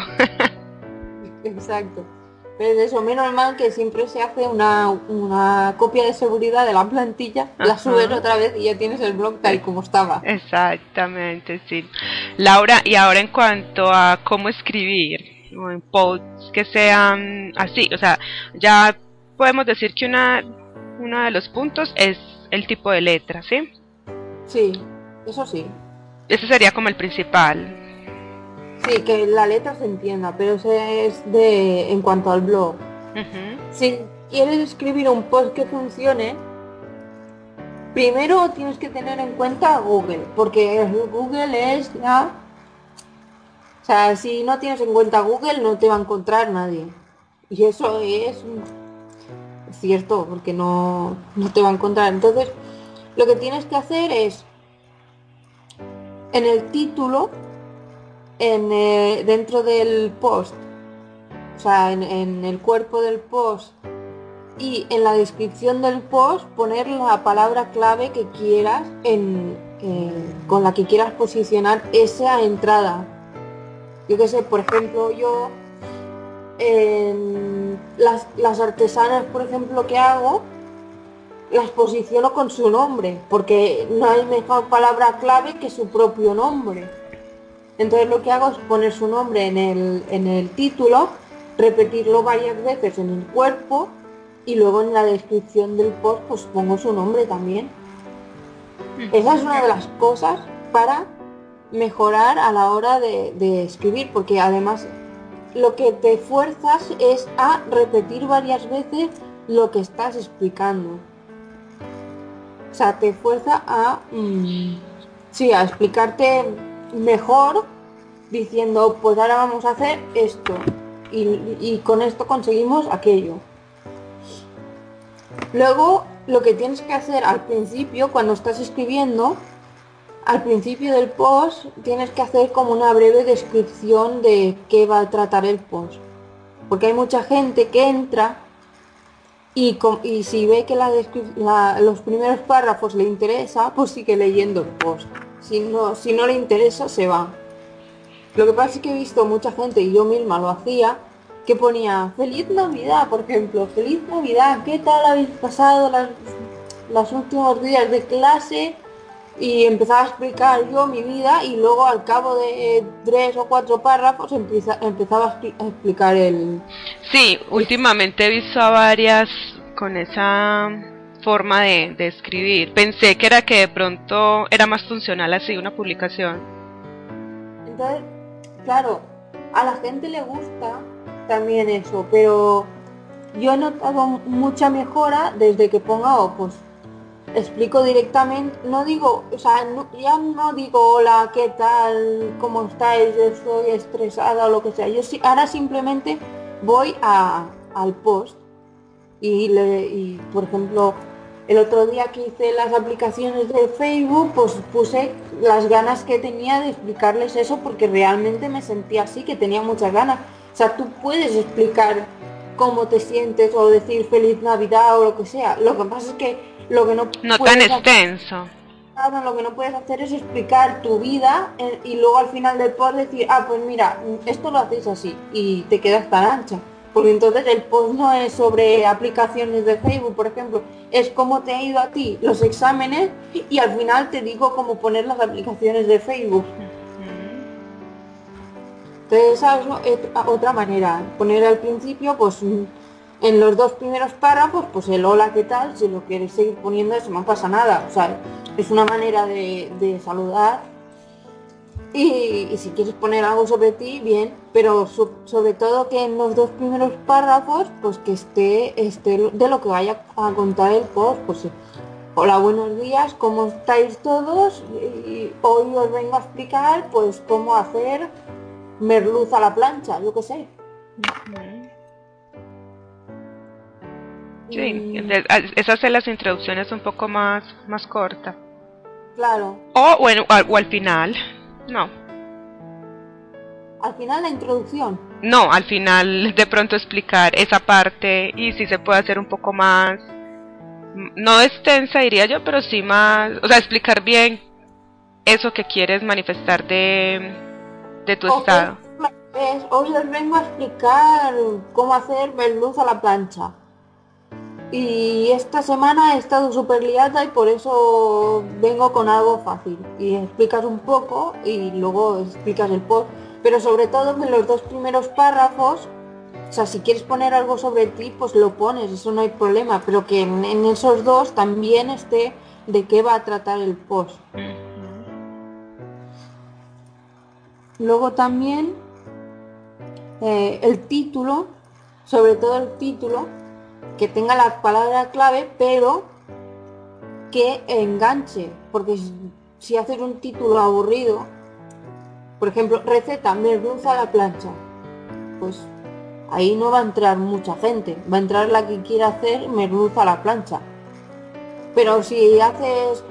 Exacto. Pero eso, menos mal que siempre se hace una, una copia de seguridad de la plantilla, la subes otra vez y ya tienes el blog tal y como estaba. Exactamente, sí. Laura, y ahora en cuanto a cómo escribir, o en posts que sean así. O sea, ya podemos decir que una, uno de los puntos es el tipo de letra, ¿sí? Sí, eso sí. Ese sería como el principal. Sí, que la letra se entienda, pero ese es de en cuanto al blog. Si quieres escribir un post que funcione, primero tienes que tener en cuenta Google, porque Google es la o sea, si no tienes en cuenta Google no te va a encontrar nadie. Y eso es cierto, porque no, te va a encontrar. Entonces, lo que tienes que hacer es, en el título, en, eh, dentro del post, o sea, en, el cuerpo del post y en la descripción del post poner la palabra clave que quieras en, con la que quieras posicionar esa entrada yo qué sé, por ejemplo, yo las, las, artesanas, por ejemplo, que hago, las posiciono con su nombre, porque no hay mejor palabra clave que su propio nombre. Entonces lo que hago es poner su nombre en el, en el título, repetirlo varias veces en el cuerpo y luego en la descripción del post pues pongo su nombre también. Esa es una de las cosas para mejorar a la hora de, escribir, porque además lo que te fuerzas es a repetir varias veces lo que estás explicando. O sea, te fuerza a, mm, sí, a explicarte mejor diciendo, pues ahora vamos a hacer esto y, con esto conseguimos aquello. Luego, lo que tienes que hacer al principio, cuando estás escribiendo, al principio del post tienes que hacer como una breve descripción de qué va a tratar el post. Porque hay mucha gente que entra y, y si ve que los primeros párrafos le interesa, pues sigue leyendo el post. Si no, si no le interesa, se va. Lo que pasa es que he visto mucha gente, y yo misma lo hacía, que ponía Feliz Navidad, por ejemplo, Feliz Navidad, ¿qué tal habéis pasado las, los últimos días de clase? y empezaba a explicar yo mi vida y luego al cabo de tres o cuatro párrafos empezaba a, explicar el... Sí, últimamente he visto a varias con esa forma de, escribir. Pensé que era que de pronto era más funcional así una publicación. Entonces, claro, a la gente le gusta también eso, pero yo he notado mucha mejora desde que pongo pues explico directamente, no digo, o sea, ya no digo hola, ¿qué tal? ¿Cómo estáis? Yo estoy estresada o lo que sea. Yo sí, ahora simplemente voy al post y, le, y, por ejemplo, el otro día que hice las aplicaciones de Facebook, pues puse las ganas que tenía de explicarles eso porque realmente me sentía así, que tenía muchas ganas. O sea, tú puedes explicar cómo te sientes o decir feliz Navidad o lo que sea. Lo que pasa es que lo que no, no tan extenso. lo que no puedes hacer es explicar tu vida eh, y luego al final del post decir, ah, pues mira, esto lo haces así y te quedas tan ancha. Porque entonces el post no es sobre aplicaciones de Facebook, por ejemplo, es cómo te ha ido a ti los exámenes y al final te digo cómo poner las aplicaciones de Facebook. Entonces esa es otra manera. Poner al principio, pues en los dos primeros párrafos, pues el hola, ¿qué tal? Si lo quieres seguir poniendo, eso no pasa nada. O sea, es una manera de, saludar. Y, si quieres poner algo sobre ti, bien, pero sobre todo que en los dos primeros párrafos, pues que esté, esté de lo que vaya a contar el post, pues hola, buenos días, ¿cómo estáis todos? Y hoy os vengo a explicar, pues, cómo hacer merluz a la plancha, yo qué sé. Sí, es hacer las introducciones un poco más, más corta. Claro. O, bueno, o, al final, no. Al final la introducción. No, al final de pronto explicar esa parte y si se puede hacer un poco más, no extensa diría yo, pero sí más, o sea, explicar bien eso que quieres manifestar de, de tu estado. hoy les vengo a explicar cómo hacer luz a la plancha. Y esta semana he estado súper liada y por eso vengo con algo fácil. Y explicas un poco y luego explicas el post. Pero sobre todo en los dos primeros párrafos, o sea, si quieres poner algo sobre ti, pues lo pones, eso no hay problema. Pero que en, esos dos también esté de qué va a tratar el post. Luego también eh, el título, sobre todo el título, que tenga la palabra clave, pero que enganche, porque si haces un título aburrido, por ejemplo, receta merluza a la plancha, pues ahí no va a entrar mucha gente, va a entrar la que quiera hacer merluza a la plancha. Pero si haces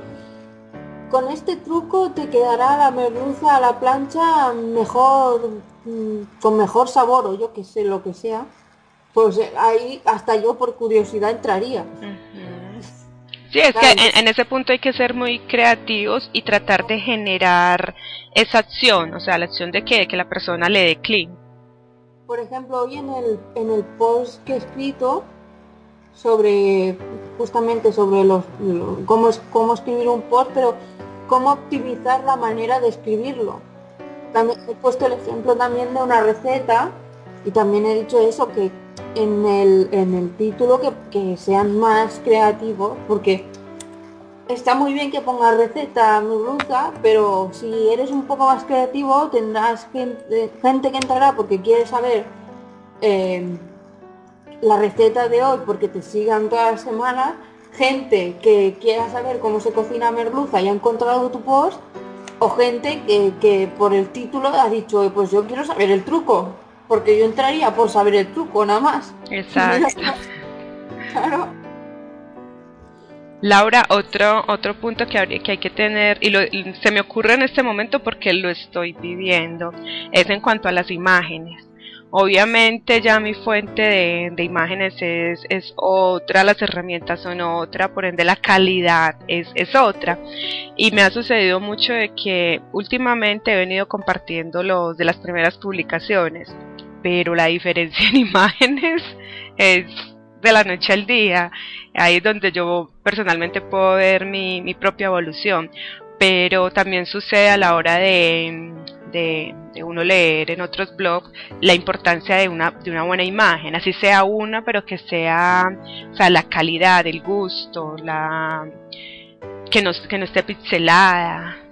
con este truco te quedará la merluza a la plancha mejor, mm, con mejor sabor o yo que sé, lo que sea pues eh, ahí hasta yo por curiosidad entraría. Sí, es que en, ese punto hay que ser muy creativos y tratar de generar esa acción, o sea, la acción de que, que la persona le dé clic. Por ejemplo, hoy en el, en el post que he escrito sobre, justamente sobre los, cómo, cómo escribir un post, pero cómo optimizar la manera de escribirlo. También he puesto el ejemplo también de una receta y también he dicho eso, que en el, en el título que, sean más creativos, porque está muy bien que pongas receta merluza, pero si eres un poco más creativo tendrás gente, gente que entrará porque quiere saber eh, la receta de hoy porque te sigan todas las semanas, gente que quiera saber cómo se cocina merluza y ha encontrado tu post, o gente que, que por el título ha dicho, pues yo quiero saber el truco porque yo entraría por saber el truco nada más. Exacto. claro. Laura, otro, otro punto que, habría, que hay que tener, y, se me ocurre en este momento porque lo estoy viviendo, es en cuanto a las imágenes. Obviamente ya mi fuente de, imágenes es, es, otra, las herramientas son otra, por ende la calidad es, es otra. Y me ha sucedido mucho de que últimamente he venido compartiendo los de las primeras publicaciones pero la diferencia en imágenes es de la noche al día. Ahí es donde yo personalmente puedo ver mi, propia evolución. pero también sucede a la hora de, de, uno leer en otros blogs la importancia de una, de una buena imagen, así sea una, pero que sea, o sea, la calidad, el gusto, la que no, que no esté pixelada.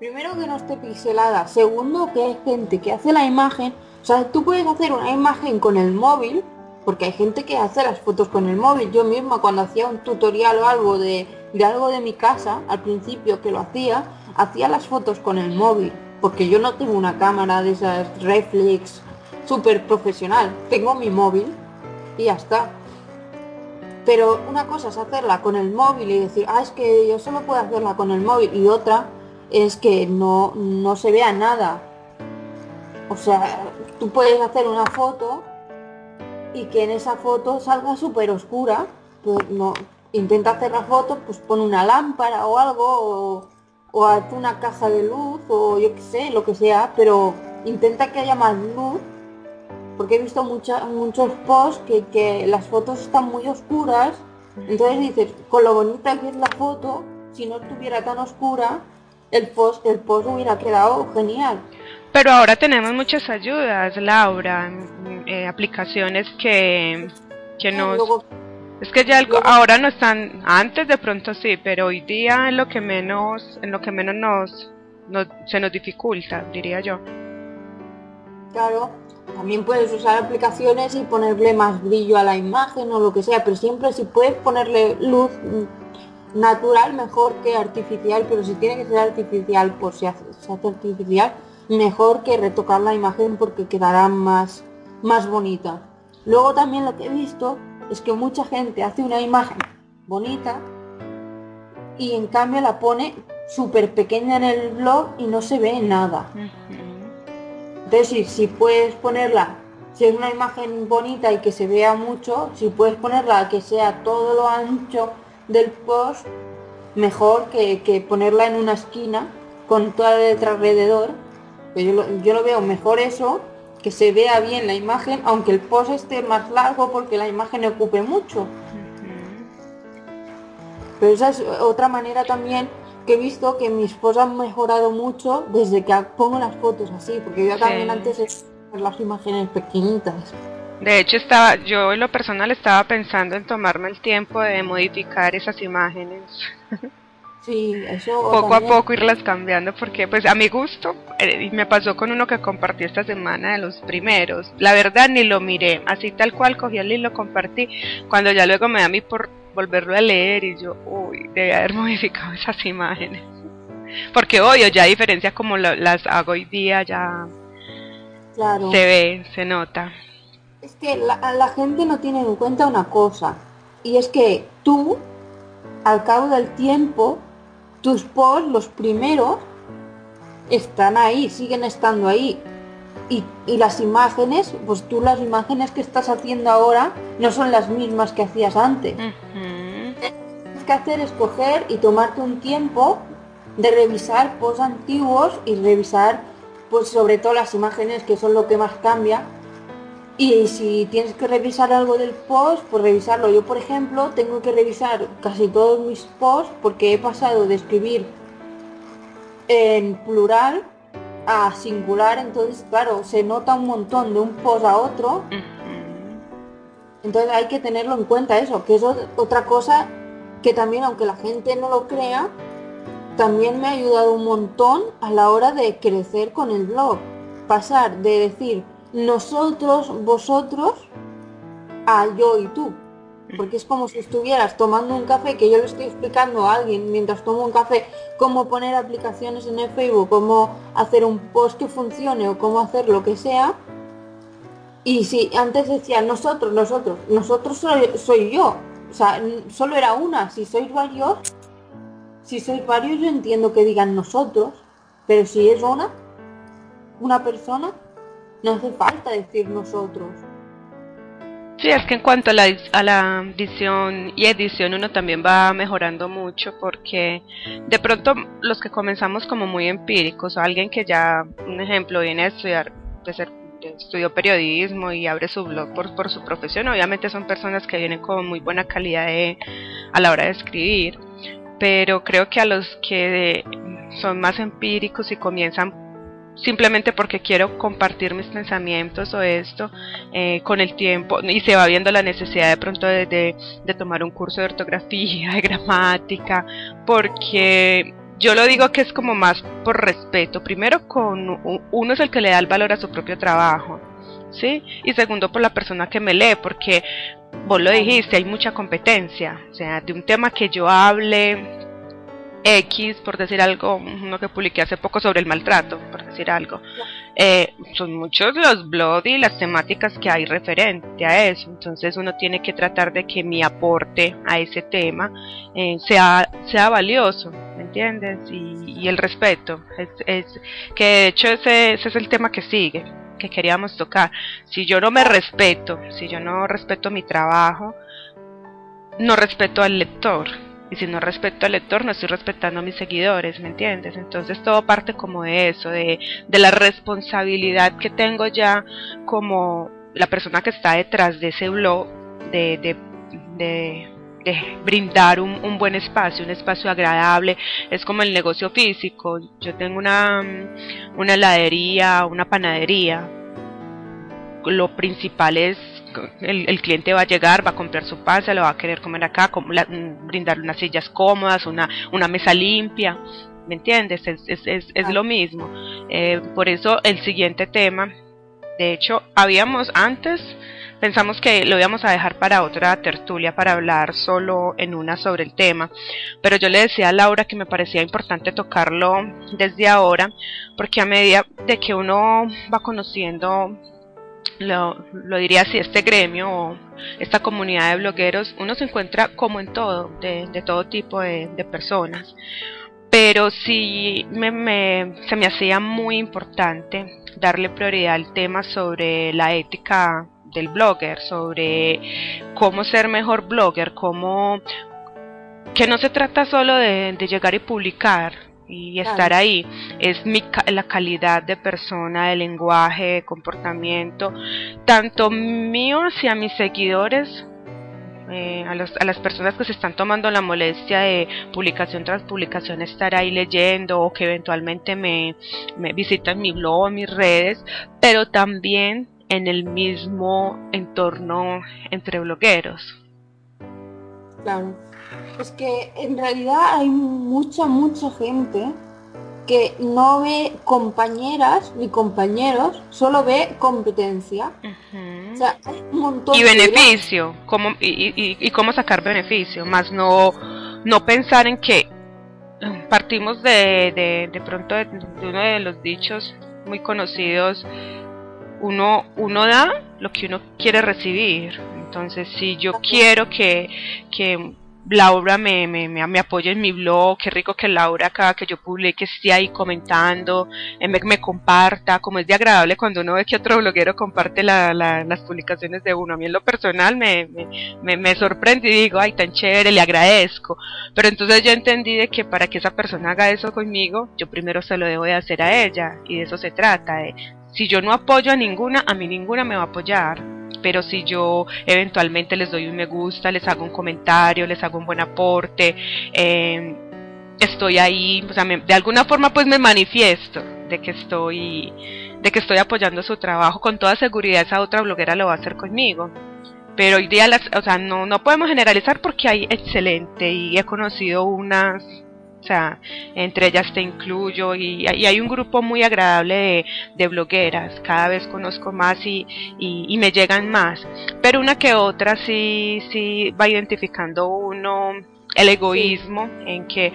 Primero que no esté pixelada, segundo que hay gente que hace la imagen, o sea, tú puedes hacer una imagen con el móvil, porque hay gente que hace las fotos con el móvil. Yo misma cuando hacía un tutorial o algo de, de algo de mi casa, al principio que lo hacía, hacía las fotos con el móvil, porque yo no tengo una cámara de esas reflex súper profesional, tengo mi móvil y ya está. Pero una cosa es hacerla con el móvil y decir, ah, es que yo solo puedo hacerla con el móvil y otra es que no, no se vea nada. O sea, tú puedes hacer una foto y que en esa foto salga súper oscura. No, intenta hacer la foto, pues pon una lámpara o algo, o, o haz una caja de luz, o yo qué sé, lo que sea, pero intenta que haya más luz, porque he visto muchos posts que, que las fotos están muy oscuras, entonces dices, con lo bonita que es la foto, si no estuviera tan oscura, el post, el post hubiera quedado genial. Pero ahora tenemos muchas ayudas, Laura, eh, aplicaciones que, que nos... Es que ya ahora no están, antes de pronto sí, pero hoy día en lo que menos, en lo que menos nos, se nos dificulta, diría yo. Claro, también puedes usar aplicaciones y ponerle más brillo a la imagen o lo que sea, pero siempre si puedes ponerle luz natural mejor que artificial, pero si tiene que ser artificial, por si hace, se hace artificial, mejor que retocar la imagen porque quedará más, más bonita. Luego también lo que he visto es que mucha gente hace una imagen bonita y en cambio la pone súper pequeña en el blog y no se ve nada. Entonces, si, puedes ponerla, si es una imagen bonita y que se vea mucho, si puedes ponerla que sea todo lo ancho del post, mejor que, ponerla en una esquina con toda la letra alrededor. Yo yo lo veo mejor eso que se vea bien la imagen, aunque el post esté más largo porque la imagen ocupe mucho. Pero esa es otra manera también que he visto que mis posts han mejorado mucho desde que pongo las fotos así, porque yo también antes es las imágenes pequeñitas. De hecho, estaba, yo en lo personal estaba pensando en tomarme el tiempo de modificar esas imágenes. Sí, eso poco a poco irlas cambiando porque pues a mi gusto eh, me pasó con uno que compartí esta semana de los primeros. La verdad ni lo miré. Así tal cual cogí el y lo compartí. Cuando ya luego me da a mí por volverlo a leer y yo uy debe haber modificado esas imágenes. Porque obvio ya a diferencia como las hago hoy día ya claro. se ve se nota es que la, la gente no tiene en cuenta una cosa y es que tú al cabo del tiempo tus posts, los primeros, están ahí, siguen estando ahí. Y, las imágenes, pues tú las imágenes que estas haciendo ahora no son las mismas que hacías antes. Lo que tienes que hacer es coger y tomarte un tiempo de revisar posts antiguos y revisar pues sobre todo las imágenes que son lo que más cambia y si tienes que revisar algo del post, pues revisarlo. Yo, por ejemplo, tengo que revisar casi todos mis posts porque he pasado de escribir en plural a singular, entonces, claro, se nota un montón de un post a otro. Entonces hay que tenerlo en cuenta eso, que es otra cosa que también, aunque la gente no lo crea, también me ha ayudado un montón a la hora de crecer con el blog. Pasar de decir, nosotros, vosotros, a yo y tú. Porque es como si estuvieras tomando un café, que yo le estoy explicando a alguien mientras tomo un café cómo poner aplicaciones en el Facebook, cómo hacer un post que funcione o cómo hacer lo que sea. Y si antes decía nosotros, nosotros, nosotros soy, soy yo. O sea, solo era una. Si sois varios, si sois varios yo entiendo que digan nosotros. Pero si es una, una persona, no hace falta decir nosotros. Sí, es que en cuanto a la, a la edición y edición uno también va mejorando mucho porque de pronto los que comenzamos como muy empíricos, alguien que ya, un ejemplo, viene a estudiar, de ser, estudió periodismo y abre su blog por, por su profesión, obviamente son personas que vienen con muy buena calidad de, a la hora de escribir pero creo que a los que son más empíricos y comienzan simplemente porque quiero compartir mis pensamientos o esto eh, con el tiempo y se va viendo la necesidad de pronto de, de, tomar un curso de ortografía, de gramática, porque yo lo digo que es como más por respeto. Primero, con uno es el que le da el valor a su propio trabajo, ¿sí? Y segundo, por la persona que me lee, porque vos lo dijiste, hay mucha competencia. O sea, de un tema que yo hable, X, por decir algo, uno que publiqué hace poco sobre el maltrato, por decir algo. Eh, son muchos los blogs y las temáticas que hay referente a eso, entonces uno tiene que tratar de que mi aporte a ese tema eh, sea, sea valioso, ¿me entiendes? Y, el respeto, es, es, que de hecho ese, ese es el tema que sigue, que queríamos tocar. Si yo no me respeto, si yo no respeto mi trabajo, no respeto al lector y si no respeto al lector, no estoy respetando a mis seguidores, ¿me entiendes? Entonces todo parte como de eso, de, de la responsabilidad que tengo ya como la persona que está detrás de ese blog, de, de, de, de brindar un, un, buen espacio, un espacio agradable. Es como el negocio físico. Yo tengo una, una heladería, una panadería. Lo principal es el, cliente va a llegar, va a comprar su pan, se lo va a querer comer acá, como mm, brindarle unas sillas cómodas, una, una mesa limpia, ¿me entiendes? Es, es, es, lo mismo. Eh, por eso el siguiente tema, de hecho, habíamos antes, pensamos que lo íbamos a dejar para otra tertulia, para hablar solo en una sobre el tema, pero yo le decía a Laura que me parecía importante tocarlo desde ahora, porque a medida de que uno va conociendo lo, lo, diría así, este gremio o esta comunidad de blogueros, uno se encuentra como en todo, de, de todo tipo de, personas. Pero sí me, me, se me hacía muy importante darle prioridad al tema sobre la ética del blogger, sobre cómo ser mejor blogger, cómo que no se trata solo de, de llegar y publicar, y estar ahí. Es mi, la calidad de persona, de lenguaje, de comportamiento, tanto mío hacia mis seguidores, eh, a, los, a, las personas que se están tomando la molestia de publicación tras publicación estar ahí leyendo o que eventualmente me, me visitan mi blog o mis redes, pero también en el mismo entorno entre blogueros. Claro. Es que en realidad hay mucha, mucha gente que no ve compañeras ni compañeros, solo ve competencia. o sea, hay un montón y beneficio, cómo, y, y, cómo sacar beneficio, más no, no pensar en que partimos de, de, de pronto de, de, uno de los dichos muy conocidos, uno, uno da lo que uno quiere recibir. Entonces, si yo quiero que, que Laura me, me, me, apoya en mi blog, qué rico que Laura cada que yo publique esté ahí comentando, eh, me, me, comparta, como es de agradable cuando uno ve que otro bloguero comparte la, las publicaciones de uno. A mí en lo personal me, me, me, sorprende y digo, ay, tan chévere, le agradezco. Pero entonces yo entendí de que para que esa persona haga eso conmigo, yo primero se lo debo de hacer a ella y de eso se trata. De, si yo no apoyo a ninguna, a mí ninguna me va a apoyar pero si yo eventualmente les doy un me gusta, les hago un comentario, les hago un buen aporte, eh, estoy ahí, o sea, de alguna forma pues me manifiesto de que estoy de que estoy apoyando su trabajo, con toda seguridad esa otra bloguera lo va a hacer conmigo. Pero hoy día, las, o sea, no, no podemos generalizar porque hay excelente y he conocido unas o sea, entre ellas te incluyo y, hay un grupo muy agradable de, blogueras, cada vez conozco más y, y, me llegan más, pero una que otra sí, sí va identificando uno el egoísmo en que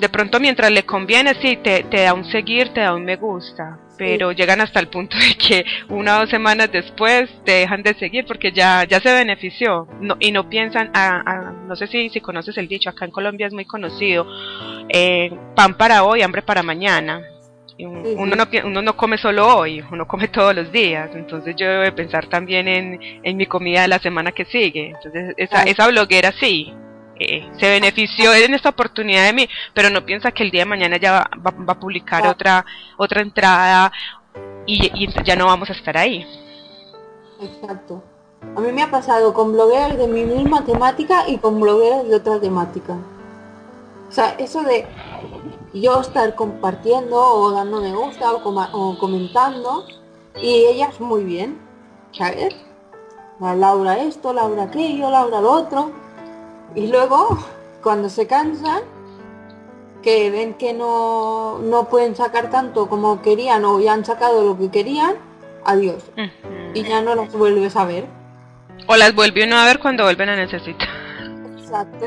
de pronto mientras le conviene, sí, te, te da un seguir, te da un me gusta, pero llegan hasta el punto de que una o dos semanas después te dejan de seguir porque ya, ya se benefició no, y no piensan, a, no sé si, si conoces el dicho, acá en Colombia es muy conocido, eh, pan para hoy, hambre para mañana. Uno no, uno no come solo hoy, uno come todos los días, entonces yo debo pensar también en, en mi comida de la semana que sigue. Entonces esa, esa bloguera sí, eh, se benefició en esta oportunidad de mí, pero no piensa que el día de mañana ya va, va, a publicar otra otra entrada y, y, ya no vamos a estar ahí. Exacto. A mí me ha pasado con blogueras de mi misma temática y con blogueras de otra temática. O sea, eso de yo estar compartiendo o dando me gusta o, comentando y ellas muy bien, ¿sabes? Laura esto, Laura aquello, Laura lo otro. Y luego, cuando se cansan, que ven que no, no pueden sacar tanto como querían o ya han sacado lo que querían, adiós. Y ya no las vuelves a ver. O las vuelve uno a ver cuando vuelven a necesitar. Exacto.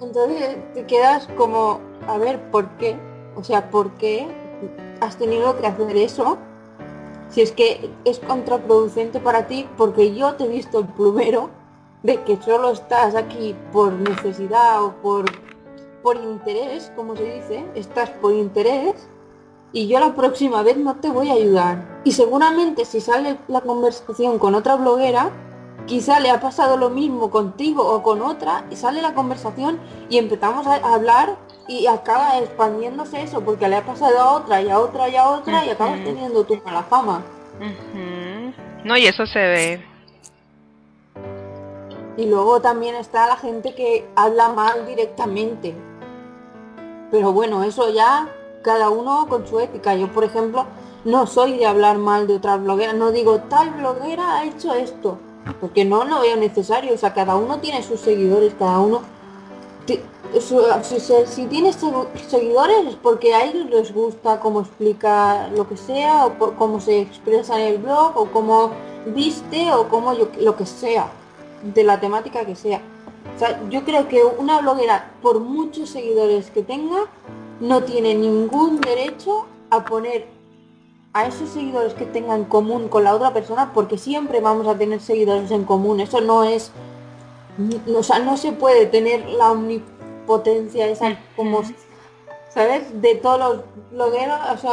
Entonces te quedas como, a ver, ¿por qué? O sea, ¿por qué has tenido que hacer eso? Si es que es contraproducente para ti, porque yo te he visto el plumero de que solo estás aquí por necesidad o por, por interés, como se dice, estás por interés, y yo la próxima vez no te voy a ayudar. Y seguramente si sale la conversación con otra bloguera, quizá le ha pasado lo mismo contigo o con otra y sale la conversación y empezamos a hablar y acaba expandiéndose eso porque le ha pasado a otra y a otra y a otra y acabas teniendo tu mala fama. No, y eso se ve. Y luego también está la gente que habla mal directamente. Pero bueno, eso ya cada uno con su ética. Yo, por ejemplo, no soy de hablar mal de otra bloguera. No digo, tal bloguera ha hecho esto porque no lo veo necesario, o sea, cada uno tiene sus seguidores, cada uno... Si, tienes seguidores es porque a ellos les gusta cómo explica lo que sea, o cómo se expresa en el blog, o cómo viste, o cómo lo que sea, de la temática que sea. O sea, yo creo que una bloguera, por muchos seguidores que tenga, no tiene ningún derecho a poner a esos seguidores que tengan en común con la otra persona, porque siempre vamos a tener seguidores en común. Eso no es, o sea, no se puede tener la omnipotencia esa como, ¿sabes? De todos los blogueros, o sea,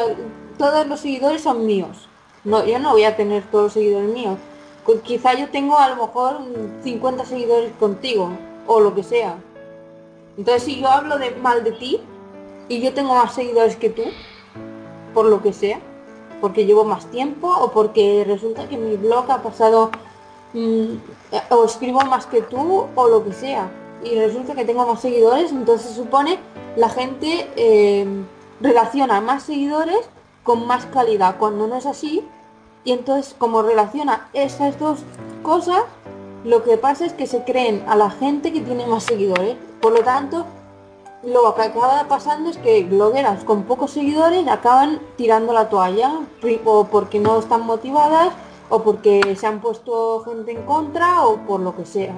todos los seguidores son míos. No, yo no voy a tener todos los seguidores míos. Quizá yo tengo a lo mejor 50 seguidores contigo, o lo que sea. Entonces si yo hablo mal de ti, y yo tengo más seguidores que tú, por lo que sea, porque llevo más tiempo o porque resulta que mi blog ha pasado mm, o escribo más que tú o lo que sea y resulta que tengo más seguidores entonces se supone la gente eh, relaciona más seguidores con más calidad cuando no es así y entonces como relaciona esas dos cosas lo que pasa es que se creen a la gente que tiene más seguidores por lo tanto lo que acaba pasando es que blogueras con pocos seguidores acaban tirando la toalla, o porque no están motivadas, o porque se han puesto gente en contra, o por lo que sea.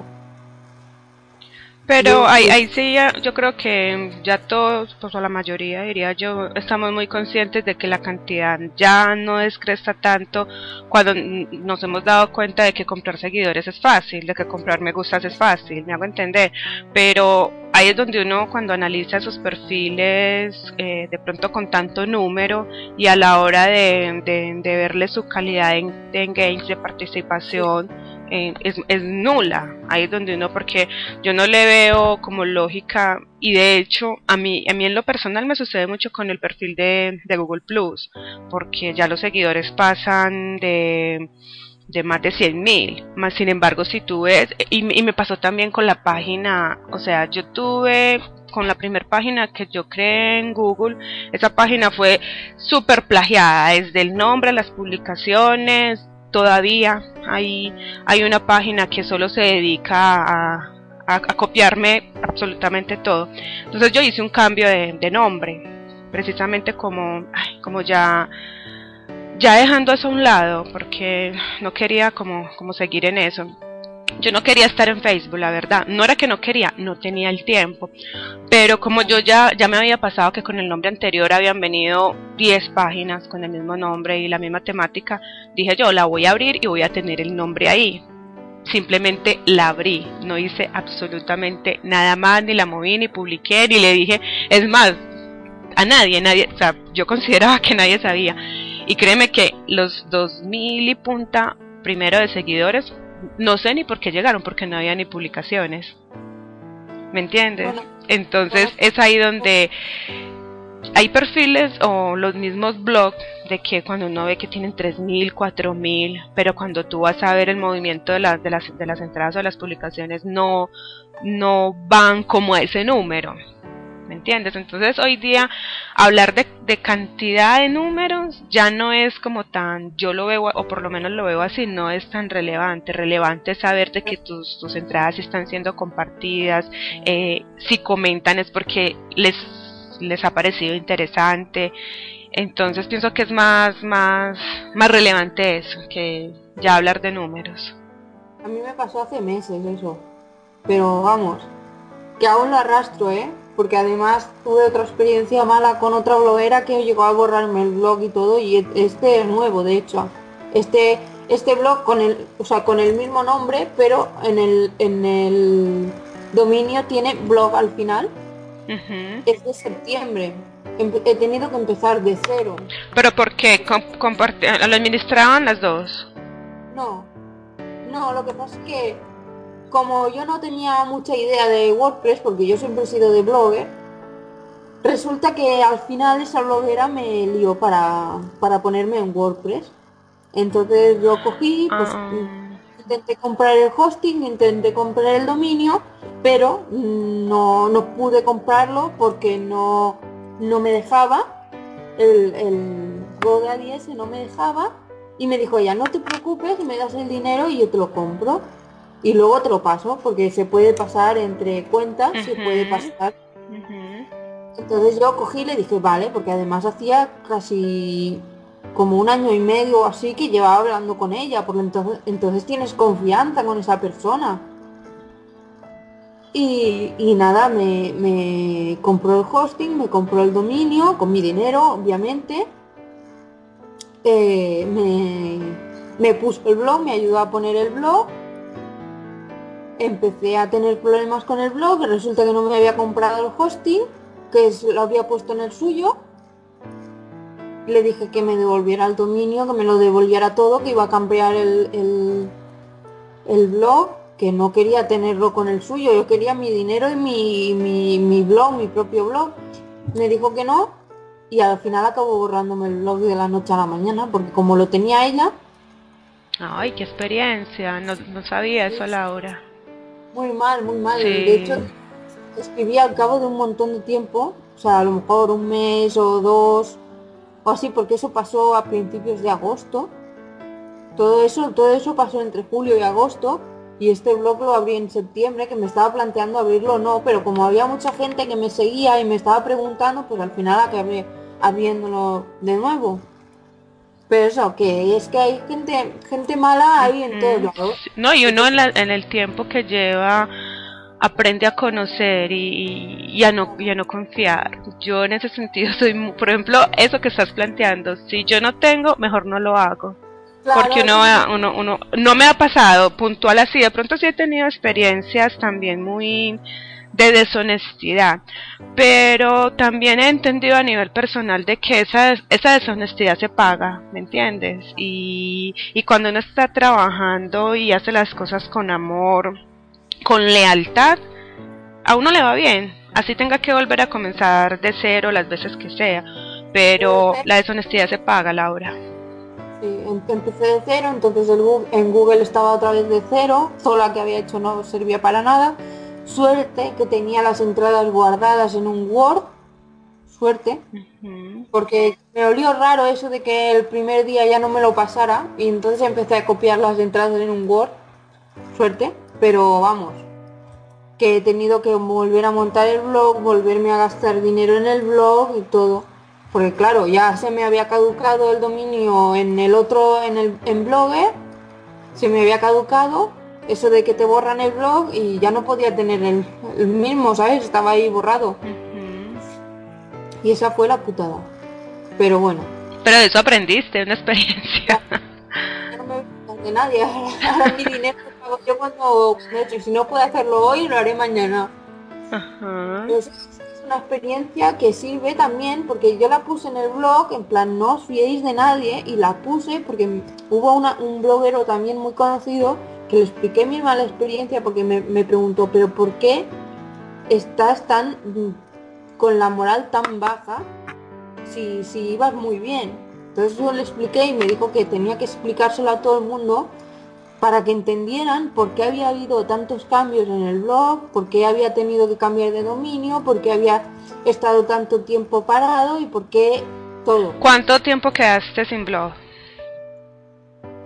Pero ahí, ahí sí, yo creo que ya todos, pues la mayoría diría yo, estamos muy conscientes de que la cantidad ya no descresta tanto cuando nos hemos dado cuenta de que comprar seguidores es fácil, de que comprar me gustas es fácil, me hago entender. Pero ahí es donde uno cuando analiza sus perfiles eh, de pronto con tanto número y a la hora de, de, verle su calidad en, de engage, de participación, es, nula. Ahí es donde uno, porque yo no le veo como lógica y de hecho a mí, a mí en lo personal me sucede mucho con el perfil de, de Google Plus, porque ya los seguidores pasan de de más de 100 mil. Más sin embargo, si tú ves, y, y, me pasó también con la página, o sea, yo tuve con la primera página que yo creé en Google, esa página fue súper plagiada, desde el nombre, las publicaciones, todavía hay, hay una página que solo se dedica a, a, copiarme absolutamente todo. Entonces yo hice un cambio de, nombre, precisamente como, como ya, ya dejando eso a un lado, porque no quería como, como seguir en eso. Yo no quería estar en Facebook, la verdad. No era que no quería, no tenía el tiempo. Pero como yo ya, ya me había pasado que con el nombre anterior habían venido 10 páginas con el mismo nombre y la misma temática, dije yo, la voy a abrir y voy a tener el nombre ahí. Simplemente la abrí, no hice absolutamente nada más, ni la moví, ni publiqué, ni le dije, es más, a nadie, nadie, o sea, yo consideraba que nadie sabía. Y créeme que los 2000 y punta primero de seguidores no sé ni por qué llegaron, porque no había ni publicaciones. ¿Me entiendes? Entonces es ahí donde hay perfiles o los mismos blogs de que cuando uno ve que tienen 3.000, 4.000, pero cuando tú vas a ver el movimiento de, las de, las, de las entradas o las publicaciones no, no van como a ese número. ¿Me entiendes? Entonces hoy día hablar de, cantidad de números ya no es como tan, yo lo veo, o por lo menos lo veo así, no es tan relevante. Relevante es saber de que tus, tus entradas están siendo compartidas, eh, si comentan es porque les, les ha parecido interesante. Entonces pienso que es más, más, más relevante eso, que ya hablar de números. A mí me pasó hace meses eso, pero vamos, que aún lo arrastro, ¿eh? Porque además tuve otra experiencia mala con otra bloguera que llegó a borrarme el blog y todo, y este es nuevo, de hecho. Este, este blog con el, o sea, con el mismo nombre, pero en el, en el dominio tiene blog al final. Es de septiembre. He tenido que empezar de cero. ¿Pero por qué? ¿Lo administraban las dos? No. No, lo que pasa es que como yo no tenía mucha idea de WordPress, porque yo siempre he sido de blogger, resulta que al final esa bloguera me lió para, para ponerme en WordPress. Entonces yo cogí, pues ah. intenté comprar el hosting, intenté comprar el dominio, pero no, no pude comprarlo porque no, no me dejaba, el, el GoDaddy no me dejaba y me dijo ella, no te preocupes, me das el dinero y yo te lo compro y luego te lo paso porque se puede pasar entre cuentas, se puede pasar. Entonces yo cogí y le dije, vale, porque además hacía casi como un año y medio o así que llevaba hablando con ella, porque entonces, entonces tienes confianza con esa persona. Y, nada, me, me, compró el hosting, me compró el dominio, con mi dinero, obviamente. Eh, me, me puso el blog, me ayudó a poner el blog empecé a tener problemas con el blog, resulta que no me había comprado el hosting, que lo había puesto en el suyo. Le dije que me devolviera el dominio, que me lo devolviera todo, que iba a cambiar el, el, blog, que no quería tenerlo con el suyo, yo quería mi dinero y mi, mi, mi blog, mi propio blog. Me dijo que no y al final acabó borrándome el blog de la noche a la mañana, porque como lo tenía ella... Ay, qué experiencia, no, no sabía eso Laura. Muy mal, muy mal. De hecho, escribí al cabo de un montón de tiempo, o sea, a lo mejor un mes o dos, o así, porque eso pasó a principios de agosto. Todo eso, todo eso pasó entre julio y agosto, y este blog lo abrí en septiembre, que me estaba planteando abrirlo o no, pero como había mucha gente que me seguía y me estaba preguntando, pues al final acabé abriéndolo de nuevo. Pero eso, que es que hay gente gente mala ahí en todos lados. No, y uno en, en, el tiempo que lleva aprende a conocer y, y, a no, y a no confiar. Yo en ese sentido soy, por ejemplo, eso que estás planteando, si yo no tengo, mejor no lo hago. Porque uno, uno, uno, no me ha pasado puntual así, de pronto sí he tenido experiencias también muy de deshonestidad, pero también he entendido a nivel personal de que esa, esa deshonestidad se paga, ¿me entiendes? Y, y cuando uno está trabajando y hace las cosas con amor, con lealtad, a uno le va bien, así tenga que volver a comenzar de cero las veces que sea, pero la deshonestidad se paga, Laura. Sí, em, empecé de cero, entonces el en Google estaba otra vez de cero, lo que había hecho no servía para nada Suerte que tenía las entradas guardadas en un Word. Suerte. Porque me olió raro eso de que el primer día ya no me lo pasara. Y entonces empecé a copiar las entradas en un Word. Suerte. Pero vamos. Que he tenido que volver a montar el blog, volverme a gastar dinero en el blog y todo. Porque claro, ya se me había caducado el dominio en el otro, en el en Blogger. Se me había caducado eso de que te borran el blog y ya no podía tener el, mismo, ¿sabes? Estaba ahí borrado. Y esa fue la putada. Pero bueno. Pero de eso aprendiste, una experiencia. No me de nadie. Ahora mi dinero pago yo cuando Si no puedo hacerlo hoy, lo haré mañana. Es, una experiencia que sirve también porque yo la puse en el blog, en plan no os fiéis de nadie, y la puse porque hubo una, un bloguero también muy conocido que le expliqué mi mala experiencia porque me, preguntó, pero ¿por qué estás tan mm, con la moral tan baja si, si ibas muy bien? Entonces yo le expliqué y me dijo que tenía que explicárselo a todo el mundo para que entendieran por qué había habido tantos cambios en el blog, por qué había tenido que cambiar de dominio, por qué había estado tanto tiempo parado y por qué todo. ¿Cuánto tiempo quedaste sin blog?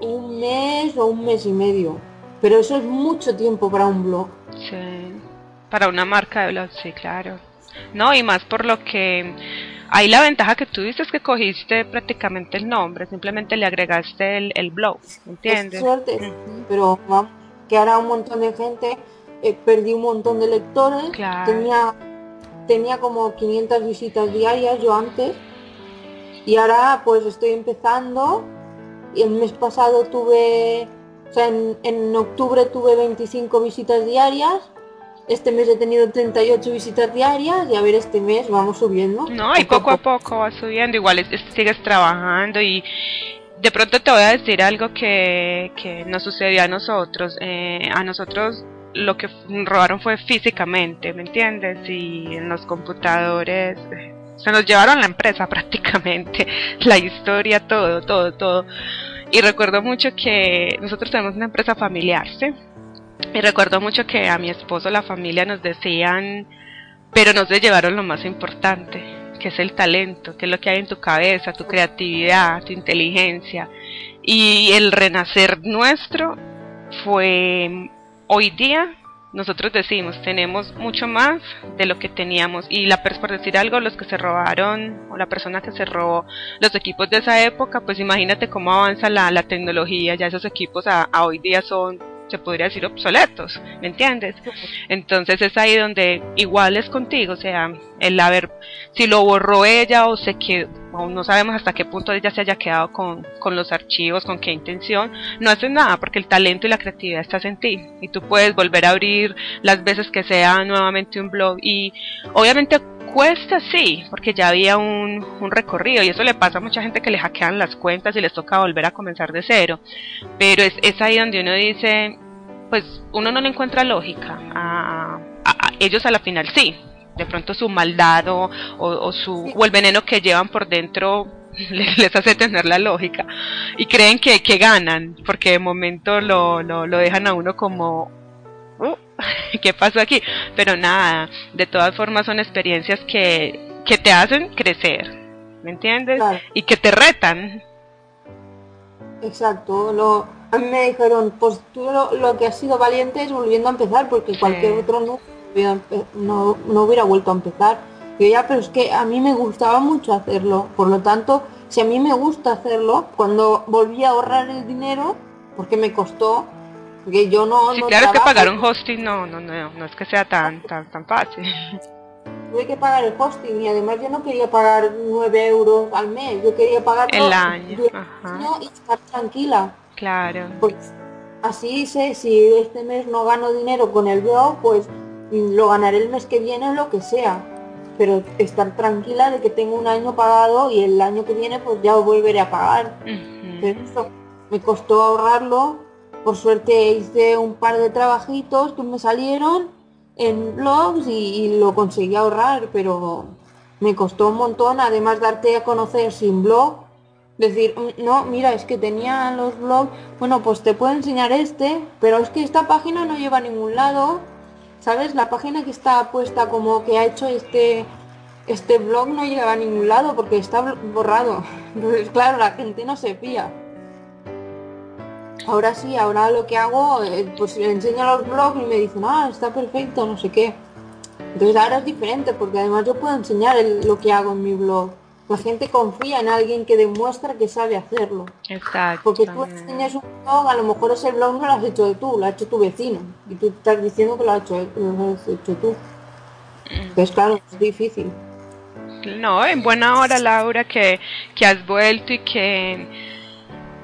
Un mes o un mes y medio. Pero eso es mucho tiempo para un blog. Sí, para una marca de blog, sí, claro. No, y más por lo que ahí la ventaja que tú dices es que cogiste prácticamente el nombre, simplemente le agregaste el, el blog, ¿entiendes? suerte, pero vamos, que ahora un montón de gente, eh, perdí un montón de lectores, tenía, tenía como 500 visitas diarias yo antes, y ahora pues estoy empezando, y el mes pasado tuve, o sea, en, en octubre tuve 25 visitas diarias, este mes he tenido 38 visitas diarias y a ver este mes vamos subiendo. No, y poco a poco va subiendo, igual sigues trabajando y de pronto te voy a decir algo que, que nos sucedió a nosotros. Eh, a nosotros lo que robaron fue físicamente, ¿me entiendes? Y en los computadores se nos llevaron la empresa prácticamente, la historia, todo, todo, todo. Y recuerdo mucho que nosotros tenemos una empresa familiar, ¿sí? Y recuerdo mucho que a mi esposo, la familia nos decían, pero no se llevaron lo más importante, que es el talento, que es lo que hay en tu cabeza, tu creatividad, tu inteligencia. Y el renacer nuestro fue hoy día nosotros decimos, tenemos mucho más de lo que teníamos. Y la por decir algo, los que se robaron, o la persona que se robó los equipos de esa época, pues imagínate cómo avanza la, la tecnología. Ya esos equipos a hoy día son se podría decir obsoletos, ¿me entiendes? Entonces es ahí donde igual es contigo, o sea, el haber, si lo borró ella o se quedó, no sabemos hasta qué punto ella se haya quedado con, con los archivos, con qué intención, no haces nada porque el talento y la creatividad estás en ti y tú puedes volver a abrir las veces que sea nuevamente un blog y obviamente cuesta sí, porque ya había un, un, recorrido y eso le pasa a mucha gente que le hackean las cuentas y les toca volver a comenzar de cero. Pero es, es ahí donde uno dice, pues uno no le encuentra lógica. A, ellos a la final sí, de pronto su maldad o, o, su, o el veneno que llevan por dentro les, hace tener la lógica y creen que, que ganan porque de momento lo, lo, lo dejan a uno como ¿qué pasó aquí? Pero nada, de todas formas son experiencias que, que te hacen crecer, ¿me entiendes? Y que te retan. Exacto, lo, a mí me dijeron, pues tú lo, que has sido valiente es volviendo a empezar, porque cualquier otro no, no, no hubiera vuelto a empezar. Yo ya, pero es que a mí me gustaba mucho hacerlo, por lo tanto, si a mí me gusta hacerlo, cuando volví a ahorrar el dinero, porque me costó, porque yo no... Sí, claro, que pagar un hosting no, no, no, no es que sea tan, tan, tan fácil. Tuve que pagar el hosting y además yo no quería pagar 9 euros al mes, yo quería pagar el año, y estar tranquila. Claro. Pues así sé, si este mes no gano dinero con el blog, pues lo ganaré el mes que viene o lo que sea. Pero estar tranquila de que tengo un año pagado y el año que viene pues ya volveré a pagar. Pero eso me costó ahorrarlo por suerte hice un par de trabajitos que me salieron en blogs y, lo conseguí ahorrar, pero me costó un montón, además darte a conocer sin blog, decir, mm, no, mira, es que tenía los blogs, bueno, pues te puedo enseñar este, pero es que esta página no lleva a ningún lado, ¿sabes? La página que está puesta como que ha hecho este este blog no lleva a ningún lado porque está borrado. Entonces, claro, la gente no se fía. Ahora sí, ahora lo que hago, eh, pues le enseño los blogs y me dicen, ah, está perfecto, no sé qué. Entonces ahora es diferente porque además yo puedo enseñar lo que hago en mi blog. La gente confía en alguien que demuestra que sabe hacerlo. Exacto. Porque tú enseñas un blog, a lo mejor ese blog no lo has hecho tú, lo ha hecho tu vecino. Y tú estás diciendo que lo has hecho, lo has hecho tú. Entonces claro, es difícil. No, en buena hora Laura que, que has vuelto y que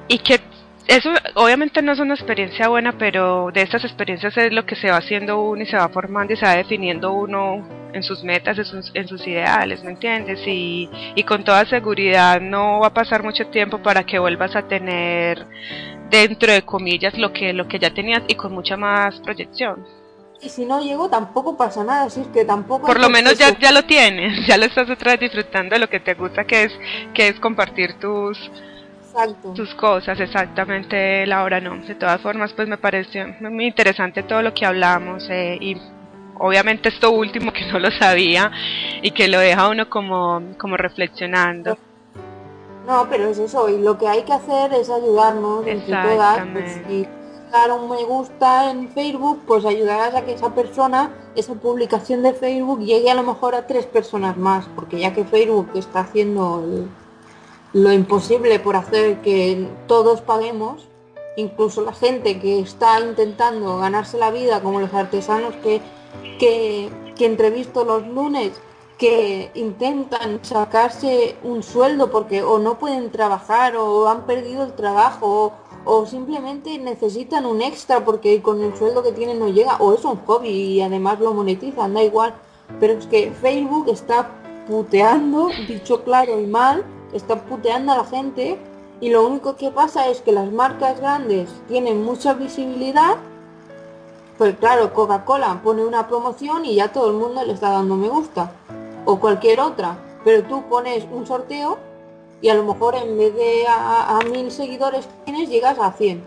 y que eso obviamente no es una experiencia buena, pero de estas experiencias es lo que se va haciendo uno y se va formando y se va definiendo uno en sus metas, en sus, ideales, ¿me entiendes? Y, y con toda seguridad no va a pasar mucho tiempo para que vuelvas a tener dentro de comillas lo que, lo que ya tenías y con mucha más proyección. Y si no llego tampoco pasa nada, así es que tampoco... Por lo menos ya, ya lo tienes, ya lo estás otra vez disfrutando de lo que te gusta, que es, que es compartir tus tus cosas, exactamente, Laura, no. De todas formas, pues me pareció muy interesante todo lo que hablamos eh, y obviamente esto último que no lo sabía y que lo deja uno como, como reflexionando. No, pero es eso, y lo que hay que hacer es ayudarnos entre todas. Pues, si dar un me gusta en Facebook, pues ayudarás a que esa persona, esa publicación de Facebook llegue a lo mejor a tres personas más, porque ya que Facebook está haciendo lo imposible por hacer que todos paguemos, incluso la gente que está intentando ganarse la vida, como los artesanos que que, que entrevisto los lunes que intentan sacarse un sueldo porque o no pueden trabajar o han perdido el trabajo o, simplemente necesitan un extra porque con el sueldo que tienen no llega o es un hobby y además lo monetizan, da igual. Pero es que Facebook está puteando, dicho claro y mal, está puteando a la gente y lo único que pasa es que las marcas grandes tienen mucha visibilidad pues claro, Coca-Cola pone una promoción y ya todo el mundo le está dando me gusta. O cualquier otra. Pero tú pones un sorteo y a lo mejor en vez de a, mil seguidores tienes, llegas a 100.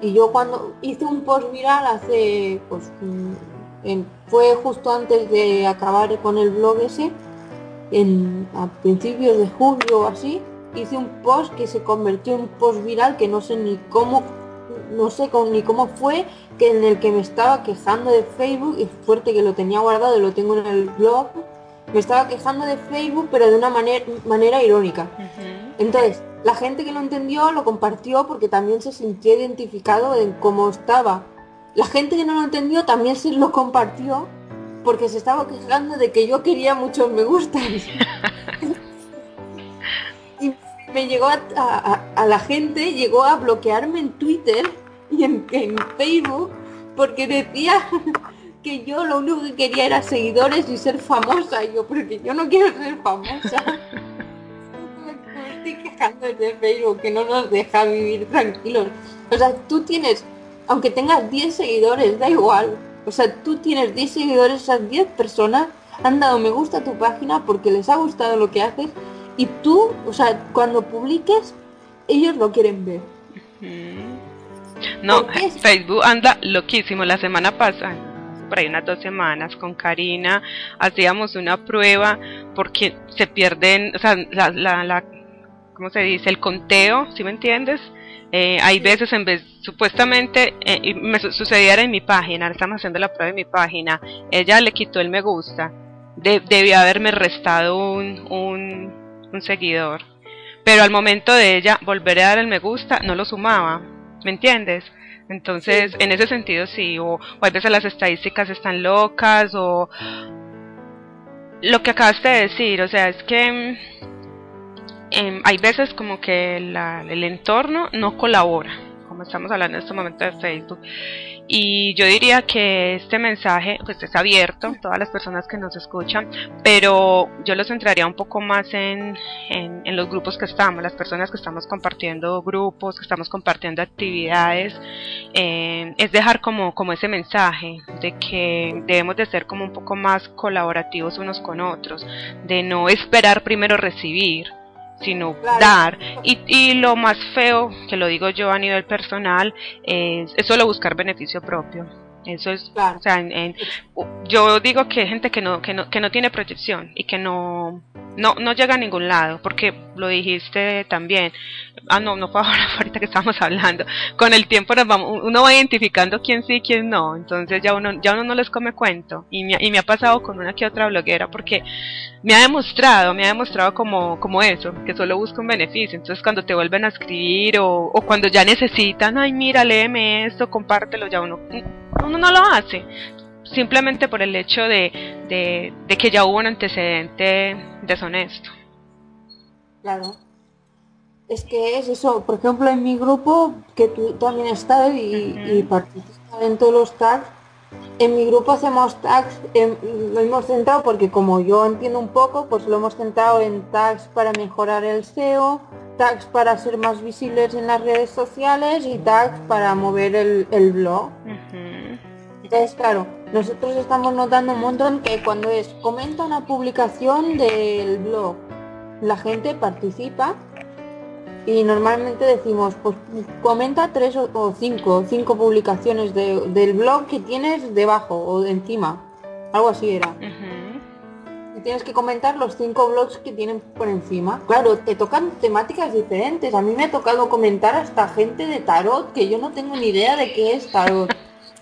Y yo cuando hice un post viral hace, pues, mm, fue justo antes de acabar con el blog ese, en, a principios de julio o así, hice un post que se convirtió en un post viral que no sé ni cómo no sé ni cómo fue, que en el que me estaba quejando de Facebook, y fuerte que lo tenía guardado y lo tengo en el blog, me estaba quejando de Facebook, pero de una manera, manera irónica. Entonces, la gente que lo entendió lo compartió porque también se sintió identificado en cómo estaba. La gente que no lo entendió también se lo compartió porque se estaba quejando de que yo quería muchos me gustan. me llegó a, la gente, llegó a bloquearme en Twitter y en, Facebook porque decía que yo lo único que quería era seguidores y ser famosa. Y yo, porque yo no quiero ser famosa. me estoy quejando de Facebook que no nos deja vivir tranquilos. O sea, tú tienes, aunque tengas 10 seguidores, da igual. O sea, tú tienes 10 seguidores, esas 10 personas han dado me gusta a tu página porque les ha gustado lo que haces y tú, o sea, cuando publiques, ellos lo quieren ver. No, Facebook anda loquísimo. La semana pasada, por ahí unas dos semanas, con Karina, hacíamos una prueba porque se pierden, o sea, la, la, la ¿cómo se dice? El conteo, ¿sí me entiendes? Eh, hay veces en vez, supuestamente, eh, me sucedía en mi página, estamos haciendo la prueba en mi página, ella le quitó el me gusta, de, debió haberme restado un, un, un seguidor. Pero al momento de ella volver a dar el me gusta, no lo sumaba. ¿Me entiendes? Entonces, en ese sentido sí, o, a veces las estadísticas están locas, o lo que acabaste de decir, o sea, es que em, hay veces como que el entorno no colabora, como estamos hablando en este momento de Facebook. Y yo diría que este mensaje pues es abierto, todas las personas que nos escuchan, pero yo lo centraría un poco más en, en, los grupos que estamos, las personas que estamos compartiendo grupos, que estamos compartiendo actividades, eh, es dejar como, como ese mensaje de que debemos de ser como un poco más colaborativos unos con otros, de no esperar primero recibir, sino dar. Y, y lo más feo, que lo digo yo a nivel personal, es, solo buscar beneficio propio. Eso es, o sea, yo digo que hay gente que no, que no, que no tiene proyección y que no, no, no llega a ningún lado, porque lo dijiste también, ah no, no fue ahorita que estamos hablando, con el tiempo nos vamos, uno va identificando quién sí y quién no, entonces ya uno, ya uno no les come cuento, y me, y me ha pasado con una que otra bloguera, porque me ha demostrado, me ha demostrado como, como eso, que solo busca un beneficio, entonces cuando te vuelven a escribir o, o cuando ya necesitan, ay mira, léeme esto, compártelo, ya uno, uno no lo hace, simplemente por el hecho de, de, que ya hubo un antecedente deshonesto. Claro. Es que es eso, por ejemplo, en mi grupo, que tú también estás y, participas en todos los tags, en mi grupo hacemos tags, lo hemos centrado porque como yo entiendo un poco, pues lo hemos centrado en tags para mejorar el SEO, tags para ser más visibles en las redes sociales y tags para mover el, blog. Entonces, claro, nosotros estamos notando un montón que cuando es comenta una publicación del blog la gente participa y normalmente decimos, pues comenta tres o, cinco, cinco publicaciones del blog que tienes debajo o de encima. Algo así era. Y tienes que comentar los cinco blogs que tienen por encima. Claro, te tocan temáticas diferentes. A mí me ha tocado comentar hasta gente de tarot, que yo no tengo ni idea de qué es tarot.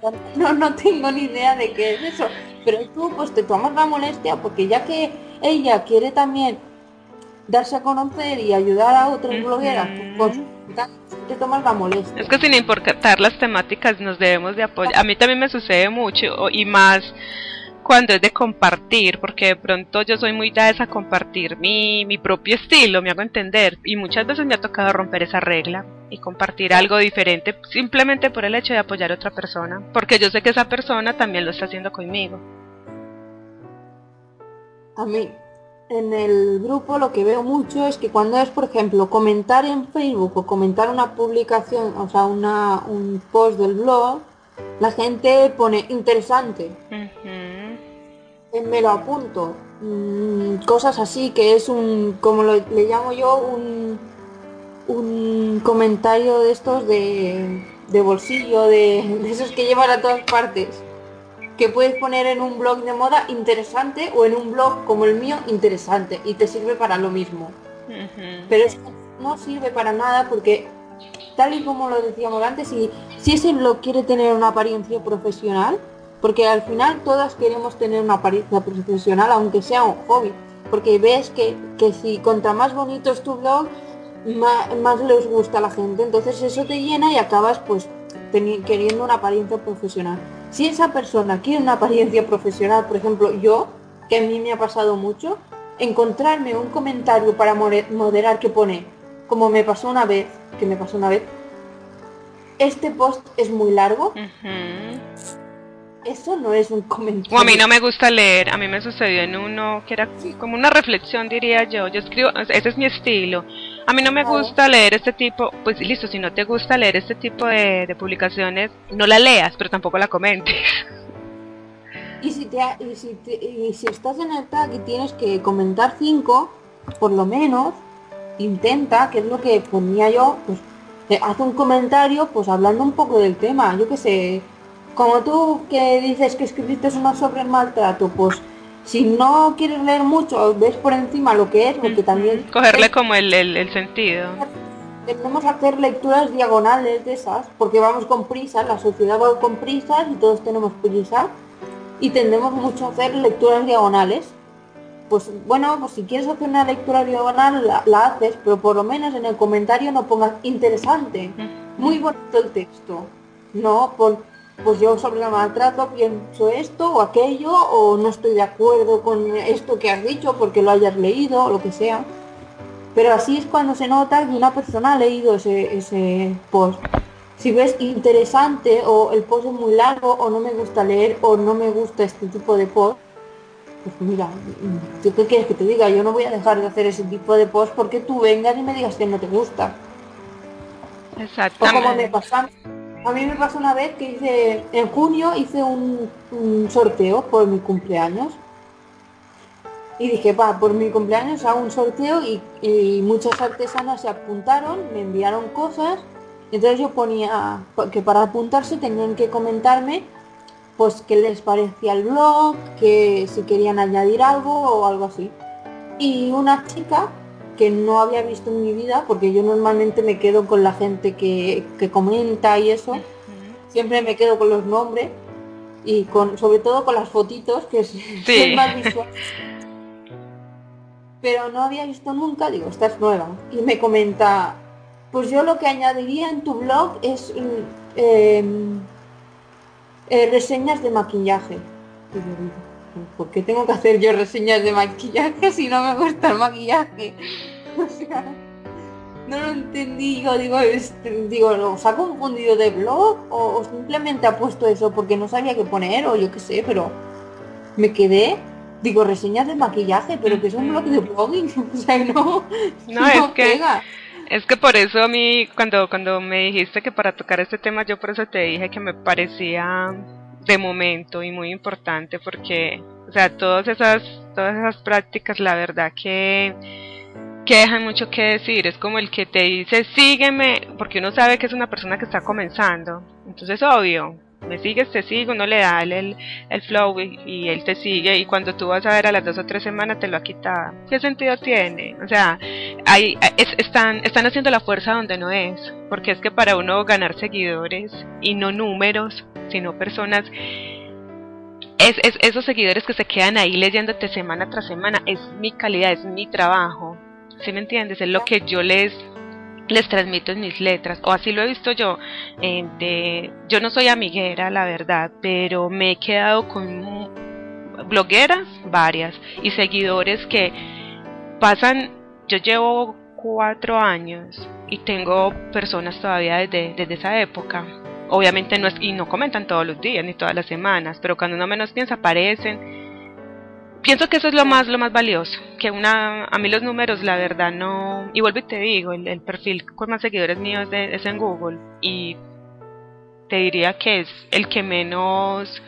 No, no tengo ni idea de qué es eso. Pero tú pues te tomas la molestia porque ya que ella quiere también darse a conocer y ayudar a otras blogueras, pues te tomas la molestia. Es que sin importar las temáticas nos debemos de apoyar. A mí también me sucede mucho y más cuando es de compartir, porque de pronto yo soy muy dada a compartir mi, mi propio estilo, me hago entender, y muchas veces me ha tocado romper esa regla y compartir algo diferente simplemente por el hecho de apoyar a otra persona, porque yo sé que esa persona también lo está haciendo conmigo. A mí, en el grupo lo que veo mucho es que cuando es, por ejemplo, comentar en Facebook o comentar una publicación, o sea, una, un post del blog, la gente pone interesante. Me lo apunto. Mm, cosas así, que es un, como lo, le llamo yo, un, un comentario de estos de, de bolsillo, de, de esos que llevan a todas partes que puedes poner en un blog de moda interesante o en un blog como el mío interesante y te sirve para lo mismo. Pero es no sirve para nada porque tal y como lo decíamos antes, si, si ese blog quiere tener una apariencia profesional, porque al final todas queremos tener una apariencia profesional, aunque sea un hobby, porque ves que, que si contra más bonito es tu blog, más, más les gusta a la gente, entonces eso te llena y acabas pues queriendo una apariencia profesional. Si esa persona quiere una apariencia profesional, por ejemplo, yo, que a mí me ha pasado mucho, encontrarme un comentario para moderar que pone, como me pasó una vez, que me pasó una vez, este post es muy largo. Eso no es un comentario. a mí no me gusta leer, a mí me sucedió en uno que era como una reflexión, diría yo. Yo escribo, ese es mi estilo. A mí no me gusta leer este tipo, pues listo, si no te gusta leer este tipo de, publicaciones, no la leas, pero tampoco la comentes. Y si, te, y si, y si estás en el tag y tienes que comentar cinco, por lo menos, intenta, que es lo que ponía yo, pues haz un comentario, pues hablando un poco del tema, yo que sé, como tú que dices que escribiste uno sobre el maltrato, pues si no quieres leer mucho, ves por encima lo que es, porque también... Cogerle como el, el, sentido. Tenemos que hacer lecturas diagonales de esas, porque vamos con prisa, la sociedad va con prisas y todos tenemos prisa, y tendemos mucho a hacer lecturas diagonales. Pues bueno, pues si quieres hacer una lectura diagonal, la, haces, pero por lo menos en el comentario no pongas interesante, muy bonito el texto. No, por pues yo sobre el maltrato pienso esto o aquello o no estoy de acuerdo con esto que has dicho porque lo hayas leído o lo que sea. Pero así es cuando se nota que una persona ha leído ese, ese post. Si ves interesante o el post es muy largo o no me gusta leer o no me gusta este tipo de post, pues mira, ¿qué quieres que te diga? Yo no voy a dejar de hacer ese tipo de post porque tú vengas y me digas que no te gusta. Exactamente. O como me pasa a mí me pasó una vez que hice, en junio hice un, sorteo por mi cumpleaños. Y dije, va, por mi cumpleaños hago un sorteo y, muchas artesanas se apuntaron, me enviaron cosas. Entonces yo ponía que para apuntarse tenían que comentarme pues qué les parecía el blog, que si querían añadir algo o algo así. Y una chica que no había visto en mi vida, porque yo normalmente me quedo con la gente que, comenta y eso. Siempre me quedo con los nombres y con sobre todo con las fotitos, que es, más visual. Pero no había visto nunca, digo, esta es nueva. Y me comenta, pues yo lo que añadiría en tu blog es mm, em, eh, reseñas de maquillaje. Y yo digo, ¿por qué tengo que hacer yo reseñas de maquillaje si no me gusta el maquillaje? O sea, no lo entendí, yo digo, este, digo, ¿os ha confundido de blog o, simplemente ha puesto eso porque no sabía qué poner o yo qué sé, pero me quedé, digo, reseñas de maquillaje, pero que es un blog de blogging, o sea, no, no, es que... Es que por eso a mí, cuando, cuando me dijiste que para tocar este tema, yo por eso te dije que me parecía de momento y muy importante porque, o sea, todas esas, todas esas prácticas, la verdad que que dejan mucho que decir, es como el que te dice sígueme, porque uno sabe que es una persona que está comenzando, entonces obvio, me sigues, te sigo, uno le da el, el flow y, él te sigue y cuando tú vas a ver a las dos o tres semanas te lo ha quitado. ¿Qué sentido tiene? O sea, hay, están, están haciendo la fuerza donde no es, porque es que para uno ganar seguidores y no números, sino personas, es, es, esos seguidores que se quedan ahí leyéndote semana tras semana, es mi calidad, es mi trabajo. ¿Sí me entiendes? Es lo que yo les les transmito en mis letras, o así lo he visto yo. Eh, yo no soy amiguera, la verdad, pero me he quedado con blogueras, varias, y seguidores que pasan, yo llevo cuatro años y tengo personas todavía desde, desde esa época. Obviamente no es, y no comentan todos los días ni todas las semanas, pero cuando uno menos piensa aparecen pienso que eso es lo más lo más valioso que una a mí los números la verdad no y vuelvo y te digo el, perfil con más seguidores míos es, en Google y te diría que es el que menos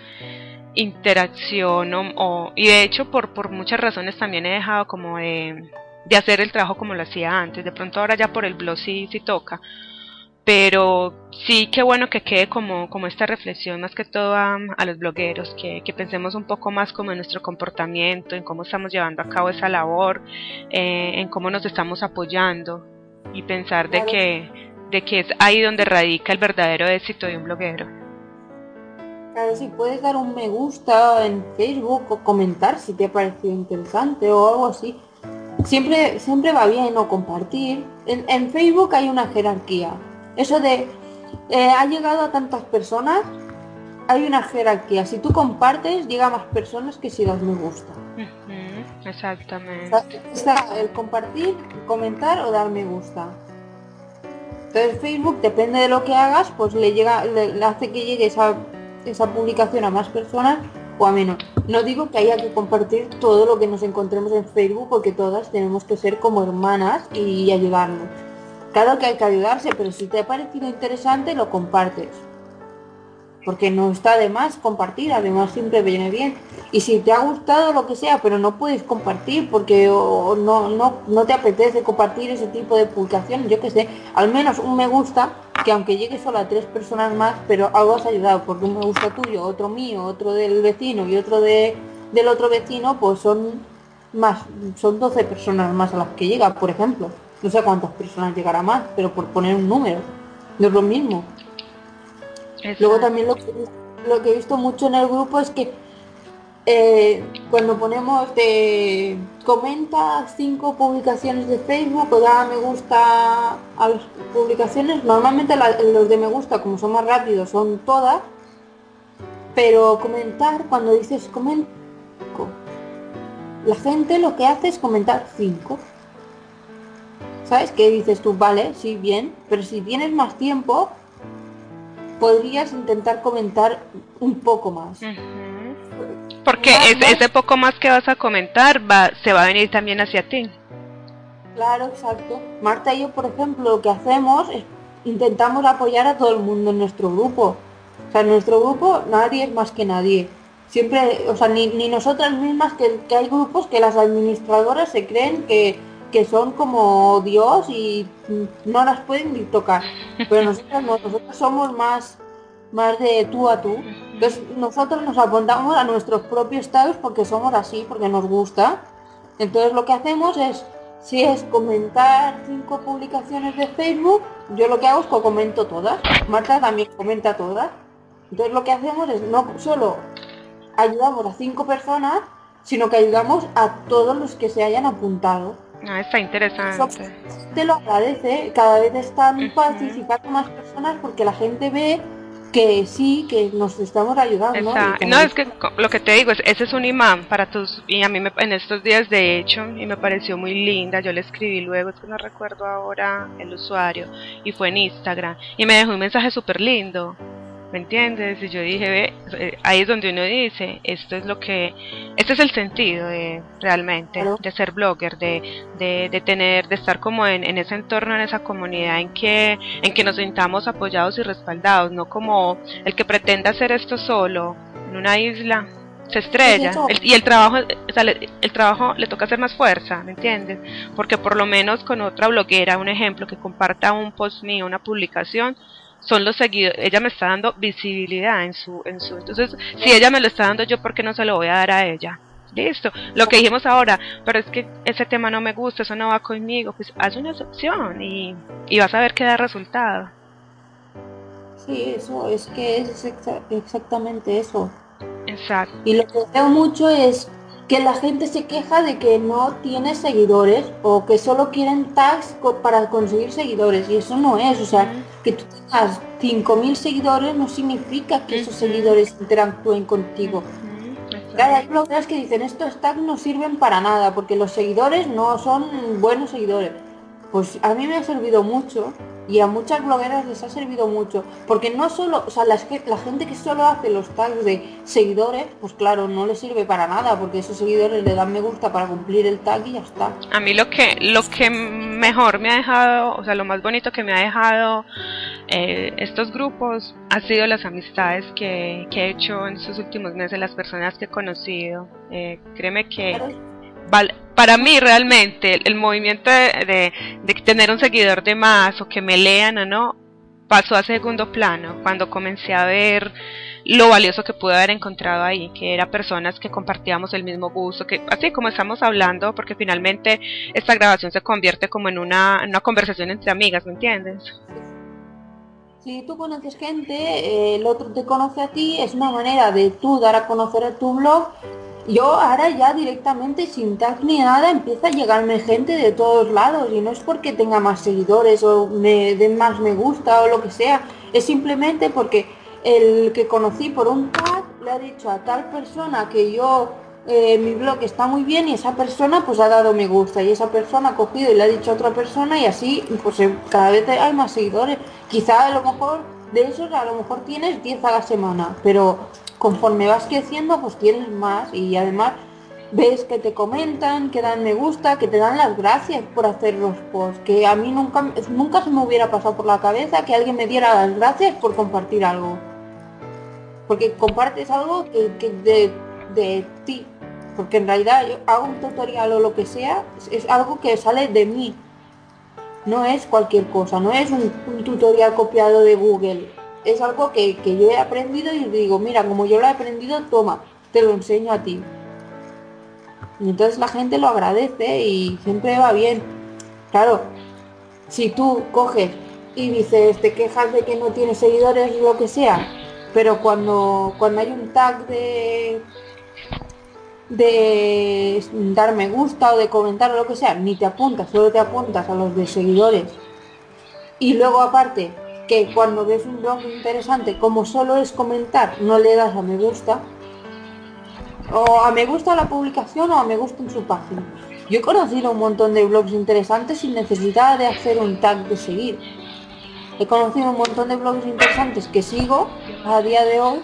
interacción o, y de hecho por por muchas razones también he dejado como de, de hacer el trabajo como lo hacía antes. De pronto ahora ya por el blog sí sí toca pero sí qué bueno que quede como, como esta reflexión más que todo a, los blogueros, que, pensemos un poco más como en nuestro comportamiento, en cómo estamos llevando a cabo esa labor, eh, en cómo nos estamos apoyando y pensar de que, de que es ahí donde radica el verdadero éxito de un bloguero. Claro, si puedes dar un me gusta en Facebook o comentar si te ha parecido interesante o algo así. Siempre, siempre va bien o compartir. en Facebook hay una jerarquía eso de eh, ha llegado a tantas personas, hay una jerarquía. Si tú compartes, llega a más personas que si das me gusta. exactamente. Está el compartir, comentar o dar me gusta. Entonces Facebook, depende de lo que hagas, pues le llega, le, hace que llegue esa, esa publicación a más personas o a menos. No digo que haya que compartir todo lo que nos encontremos en Facebook porque todas tenemos que ser como hermanas y ayudarnos Claro que hay que ayudarse, pero si te ha parecido interesante, lo compartes. Porque no está de más compartir, además siempre viene bien. Y si te ha gustado lo que sea, pero no puedes compartir porque no, no, no te apetece compartir ese tipo de publicaciones, yo que sé, al menos un me gusta, que aunque llegue solo a tres personas más, pero algo has ayudado, porque un me gusta tuyo, otro mío, otro del vecino y otro de, del otro vecino, pues son más, son 12 personas más a las que llega, por ejemplo no sé cuántas personas llegará más, pero por poner un número, no es lo mismo. Luego también lo que, lo que he visto mucho en el grupo es que eh, cuando ponemos de comenta cinco publicaciones de Facebook o da me gusta a las publicaciones, normalmente los de me gusta, como son más rápidos, son todas, pero comentar, cuando dices comenta, la gente lo que hace es comentar cinco ¿Sabes? qué dices tú, vale, sí, bien, pero si tienes más tiempo, podrías intentar comentar un poco más. Porque ese, poco más que vas a comentar va, se va a venir también hacia ti. Claro, exacto. Marta y yo, por ejemplo, lo que hacemos es intentamos apoyar a todo el mundo en nuestro grupo. O sea, en nuestro grupo nadie es más que nadie. Siempre, o sea, ni, ni nosotras mismas, que, que hay grupos que las administradoras se creen que que son como Dios y no las pueden ni tocar. Pero nosotros, somos más, más de tú a tú. Entonces nosotros nos apuntamos a nuestros propios estados porque somos así, porque nos gusta. Entonces lo que hacemos es, si es comentar cinco publicaciones de Facebook, yo lo que hago es que comento todas. Marta también comenta todas. Entonces lo que hacemos es no solo ayudamos a cinco personas, sino que ayudamos a todos los que se hayan apuntado. Ah, está interesante. te lo agradece, cada vez están participando más personas porque la gente ve que sí, que nos estamos ayudando. No, es que lo que te digo es, ese es un imán para tus, y a mí me, en estos días de hecho, y me pareció muy linda, yo le escribí luego, es que no recuerdo ahora el usuario, y fue en Instagram, y me dejó un mensaje súper lindo, ¿me entiendes? Y yo dije, ve, eh, ahí es donde uno dice, esto es lo que, este es el sentido de realmente, de ser blogger, de, de, tener, de estar como en, en, ese entorno, en esa comunidad en que, en que nos sintamos apoyados y respaldados, no como el que pretenda hacer esto solo, en una isla, se estrella y el trabajo el trabajo le toca hacer más fuerza ¿me entiendes? porque por lo menos con otra bloguera un ejemplo que comparta un post mío una publicación son los seguidores ella me está dando visibilidad en su en su entonces si ella me lo está dando yo por qué no se lo voy a dar a ella listo. Lo que dijimos ahora pero es que ese tema no me gusta eso no va conmigo pues haz una excepción y, y vas a ver qué da resultado. Sí eso es que es exactamente eso. Exacto. Y lo que veo mucho es que la gente se queja de que no tiene seguidores o que solo quieren tags para conseguir seguidores y eso no es, o sea, que tú tengas 5.000 seguidores no significa que esos seguidores interactúen contigo. Claro, hay blogueras que dicen estos tags no sirven para nada porque los seguidores no son buenos seguidores. Pues a mí me ha servido mucho y a muchas blogueras les ha servido mucho, porque no solo, o sea, la gente que solo hace los tags de seguidores, pues claro, no le sirve para nada, porque esos seguidores le dan me gusta para cumplir el tag y ya está. A mí lo que, lo que mejor me ha dejado, o sea, lo más bonito que me ha dejado eh, estos grupos ha sido las amistades que, he hecho en estos últimos meses, las personas que he conocido. Eh, créeme que para mí realmente el, movimiento de, tener un seguidor de más o que me lean o no pasó a segundo plano cuando comencé a ver lo valioso que pude haber encontrado ahí, que eran personas que compartíamos el mismo gusto, que así como estamos hablando, porque finalmente esta grabación se convierte como en una, una conversación entre amigas, ¿me entiendes? Si tú conoces gente, eh, el otro te conoce a ti, es una manera de tú dar a conocer a tu blog yo ahora ya directamente sin tag ni nada empieza a llegarme gente de todos lados y no es porque tenga más seguidores o me den más me gusta o lo que sea, es simplemente porque el que conocí por un tag le ha dicho a tal persona que yo eh, mi blog está muy bien y esa persona pues ha dado me gusta y esa persona ha cogido y le ha dicho a otra persona y así pues cada vez hay más seguidores. Quizá a lo mejor de esos a lo mejor tienes 10 a la semana, pero conforme vas creciendo, pues tienes más y además ves que te comentan, que dan me gusta, que te dan las gracias por hacer los posts, que a mí nunca, nunca se me hubiera pasado por la cabeza que alguien me diera las gracias por compartir algo. Porque compartes algo que, de, de, ti. Porque en realidad yo hago un tutorial o lo que sea, es, algo que sale de mí. No es cualquier cosa, no es un tutorial copiado de Google es algo que, yo he aprendido y digo, mira, como yo lo he aprendido, toma, te lo enseño a ti. Y entonces la gente lo agradece y siempre va bien. Claro, si tú coges y dices, te quejas de que no tienes seguidores lo que sea, pero cuando, cuando hay un tag de de dar me gusta o de comentar o lo que sea, ni te apuntas, solo te apuntas a los de seguidores. Y luego aparte que cuando ves un blog interesante, como solo es comentar, no le das a me gusta, o a me gusta la publicación o a me gusta en su página. Yo he conocido un montón de blogs interesantes sin necesidad de hacer un tag de seguir. He conocido un montón de blogs interesantes que sigo a día de hoy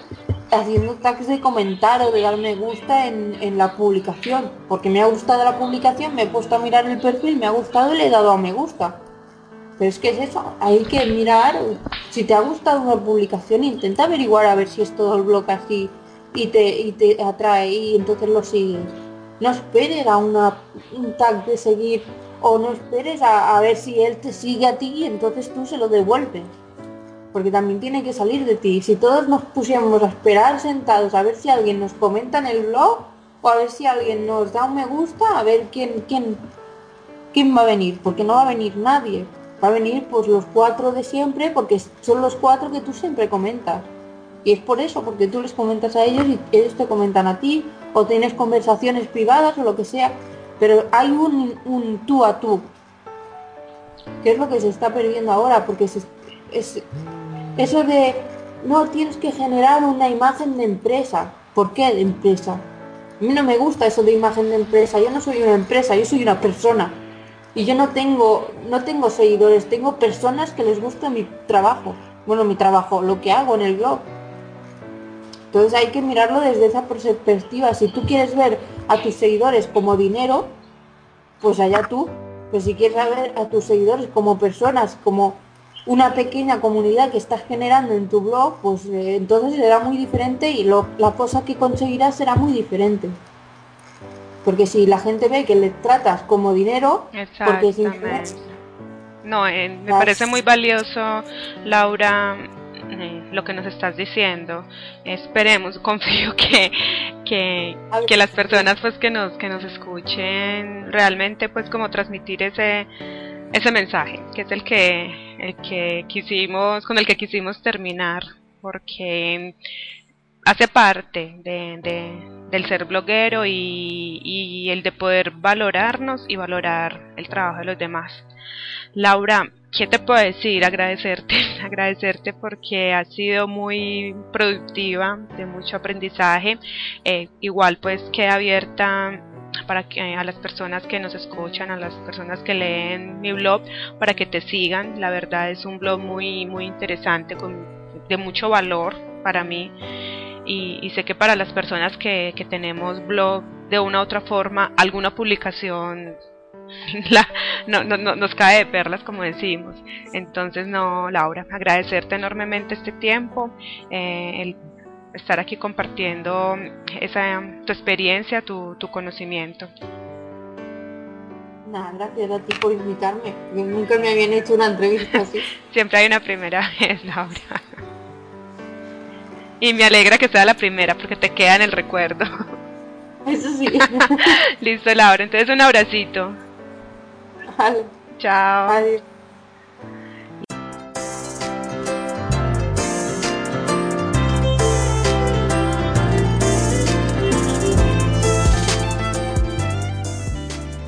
haciendo tags de comentar o de dar me gusta en, en, la publicación. Porque me ha gustado la publicación, me he puesto a mirar el perfil, me ha gustado y le he dado a me gusta. Pero es que es eso, hay que mirar, si te ha gustado una publicación, intenta averiguar a ver si es todo el blog así y te, te atrae y entonces lo sigues. No esperes a una, un tag de seguir o no esperes a, ver si él te sigue a ti y entonces tú se lo devuelves. Porque también tiene que salir de ti. Si todos nos pusiéramos a esperar sentados a ver si alguien nos comenta en el blog o a ver si alguien nos da un me gusta, a ver quién, quién, quién va a venir, porque no va a venir nadie va a venir pues los cuatro de siempre porque son los cuatro que tú siempre comentas. Y es por eso, porque tú les comentas a ellos y ellos te comentan a ti, o tienes conversaciones privadas o lo que sea, pero hay un, un tú a tú, que es lo que se está perdiendo ahora, porque es, eso de, no, tienes que generar una imagen de empresa. ¿Por qué de empresa? A mí no me gusta eso de imagen de empresa, yo no soy una empresa, yo soy una persona y yo no tengo, no tengo seguidores, tengo personas que les gusta mi trabajo. Bueno, mi trabajo, lo que hago en el blog. Entonces hay que mirarlo desde esa perspectiva. Si tú quieres ver a tus seguidores como dinero, pues allá tú. Pues si quieres ver a tus seguidores como personas, como una pequeña comunidad que estás generando en tu blog, pues eh, entonces será muy diferente y lo, la cosa que conseguirás será muy diferente. Porque si la gente ve que le tratas como dinero, porque es No, eh, me parece muy valioso, Laura, eh, lo que nos estás diciendo. Esperemos, confío que, que, que, las personas pues que nos, que nos escuchen realmente pues como transmitir ese, ese mensaje, que es el que, el que quisimos, con el que quisimos terminar, porque hace parte de, del ser bloguero y, y, el de poder valorarnos y valorar el trabajo de los demás. Laura, ¿qué te puedo decir? Agradecerte, agradecerte porque ha sido muy productiva, de mucho aprendizaje. Eh, igual pues queda abierta para que a las personas que nos escuchan, a las personas que leen mi blog, para que te sigan. La verdad es un blog muy muy interesante, con, de mucho valor para mí y, sé que para las personas que, tenemos blog de una u otra forma, alguna publicación la, no, no, nos cae de perlas como decimos. Entonces, no, Laura, agradecerte enormemente este tiempo, eh, el estar aquí compartiendo esa, tu experiencia, tu, tu conocimiento. Nada, gracias a ti por invitarme. Nunca me habían hecho una entrevista así. Siempre hay una primera vez, Laura. Y me alegra que sea la primera porque te queda en el recuerdo. Eso sí. Listo, Laura. Entonces un abracito. Vale. Chao. Adiós.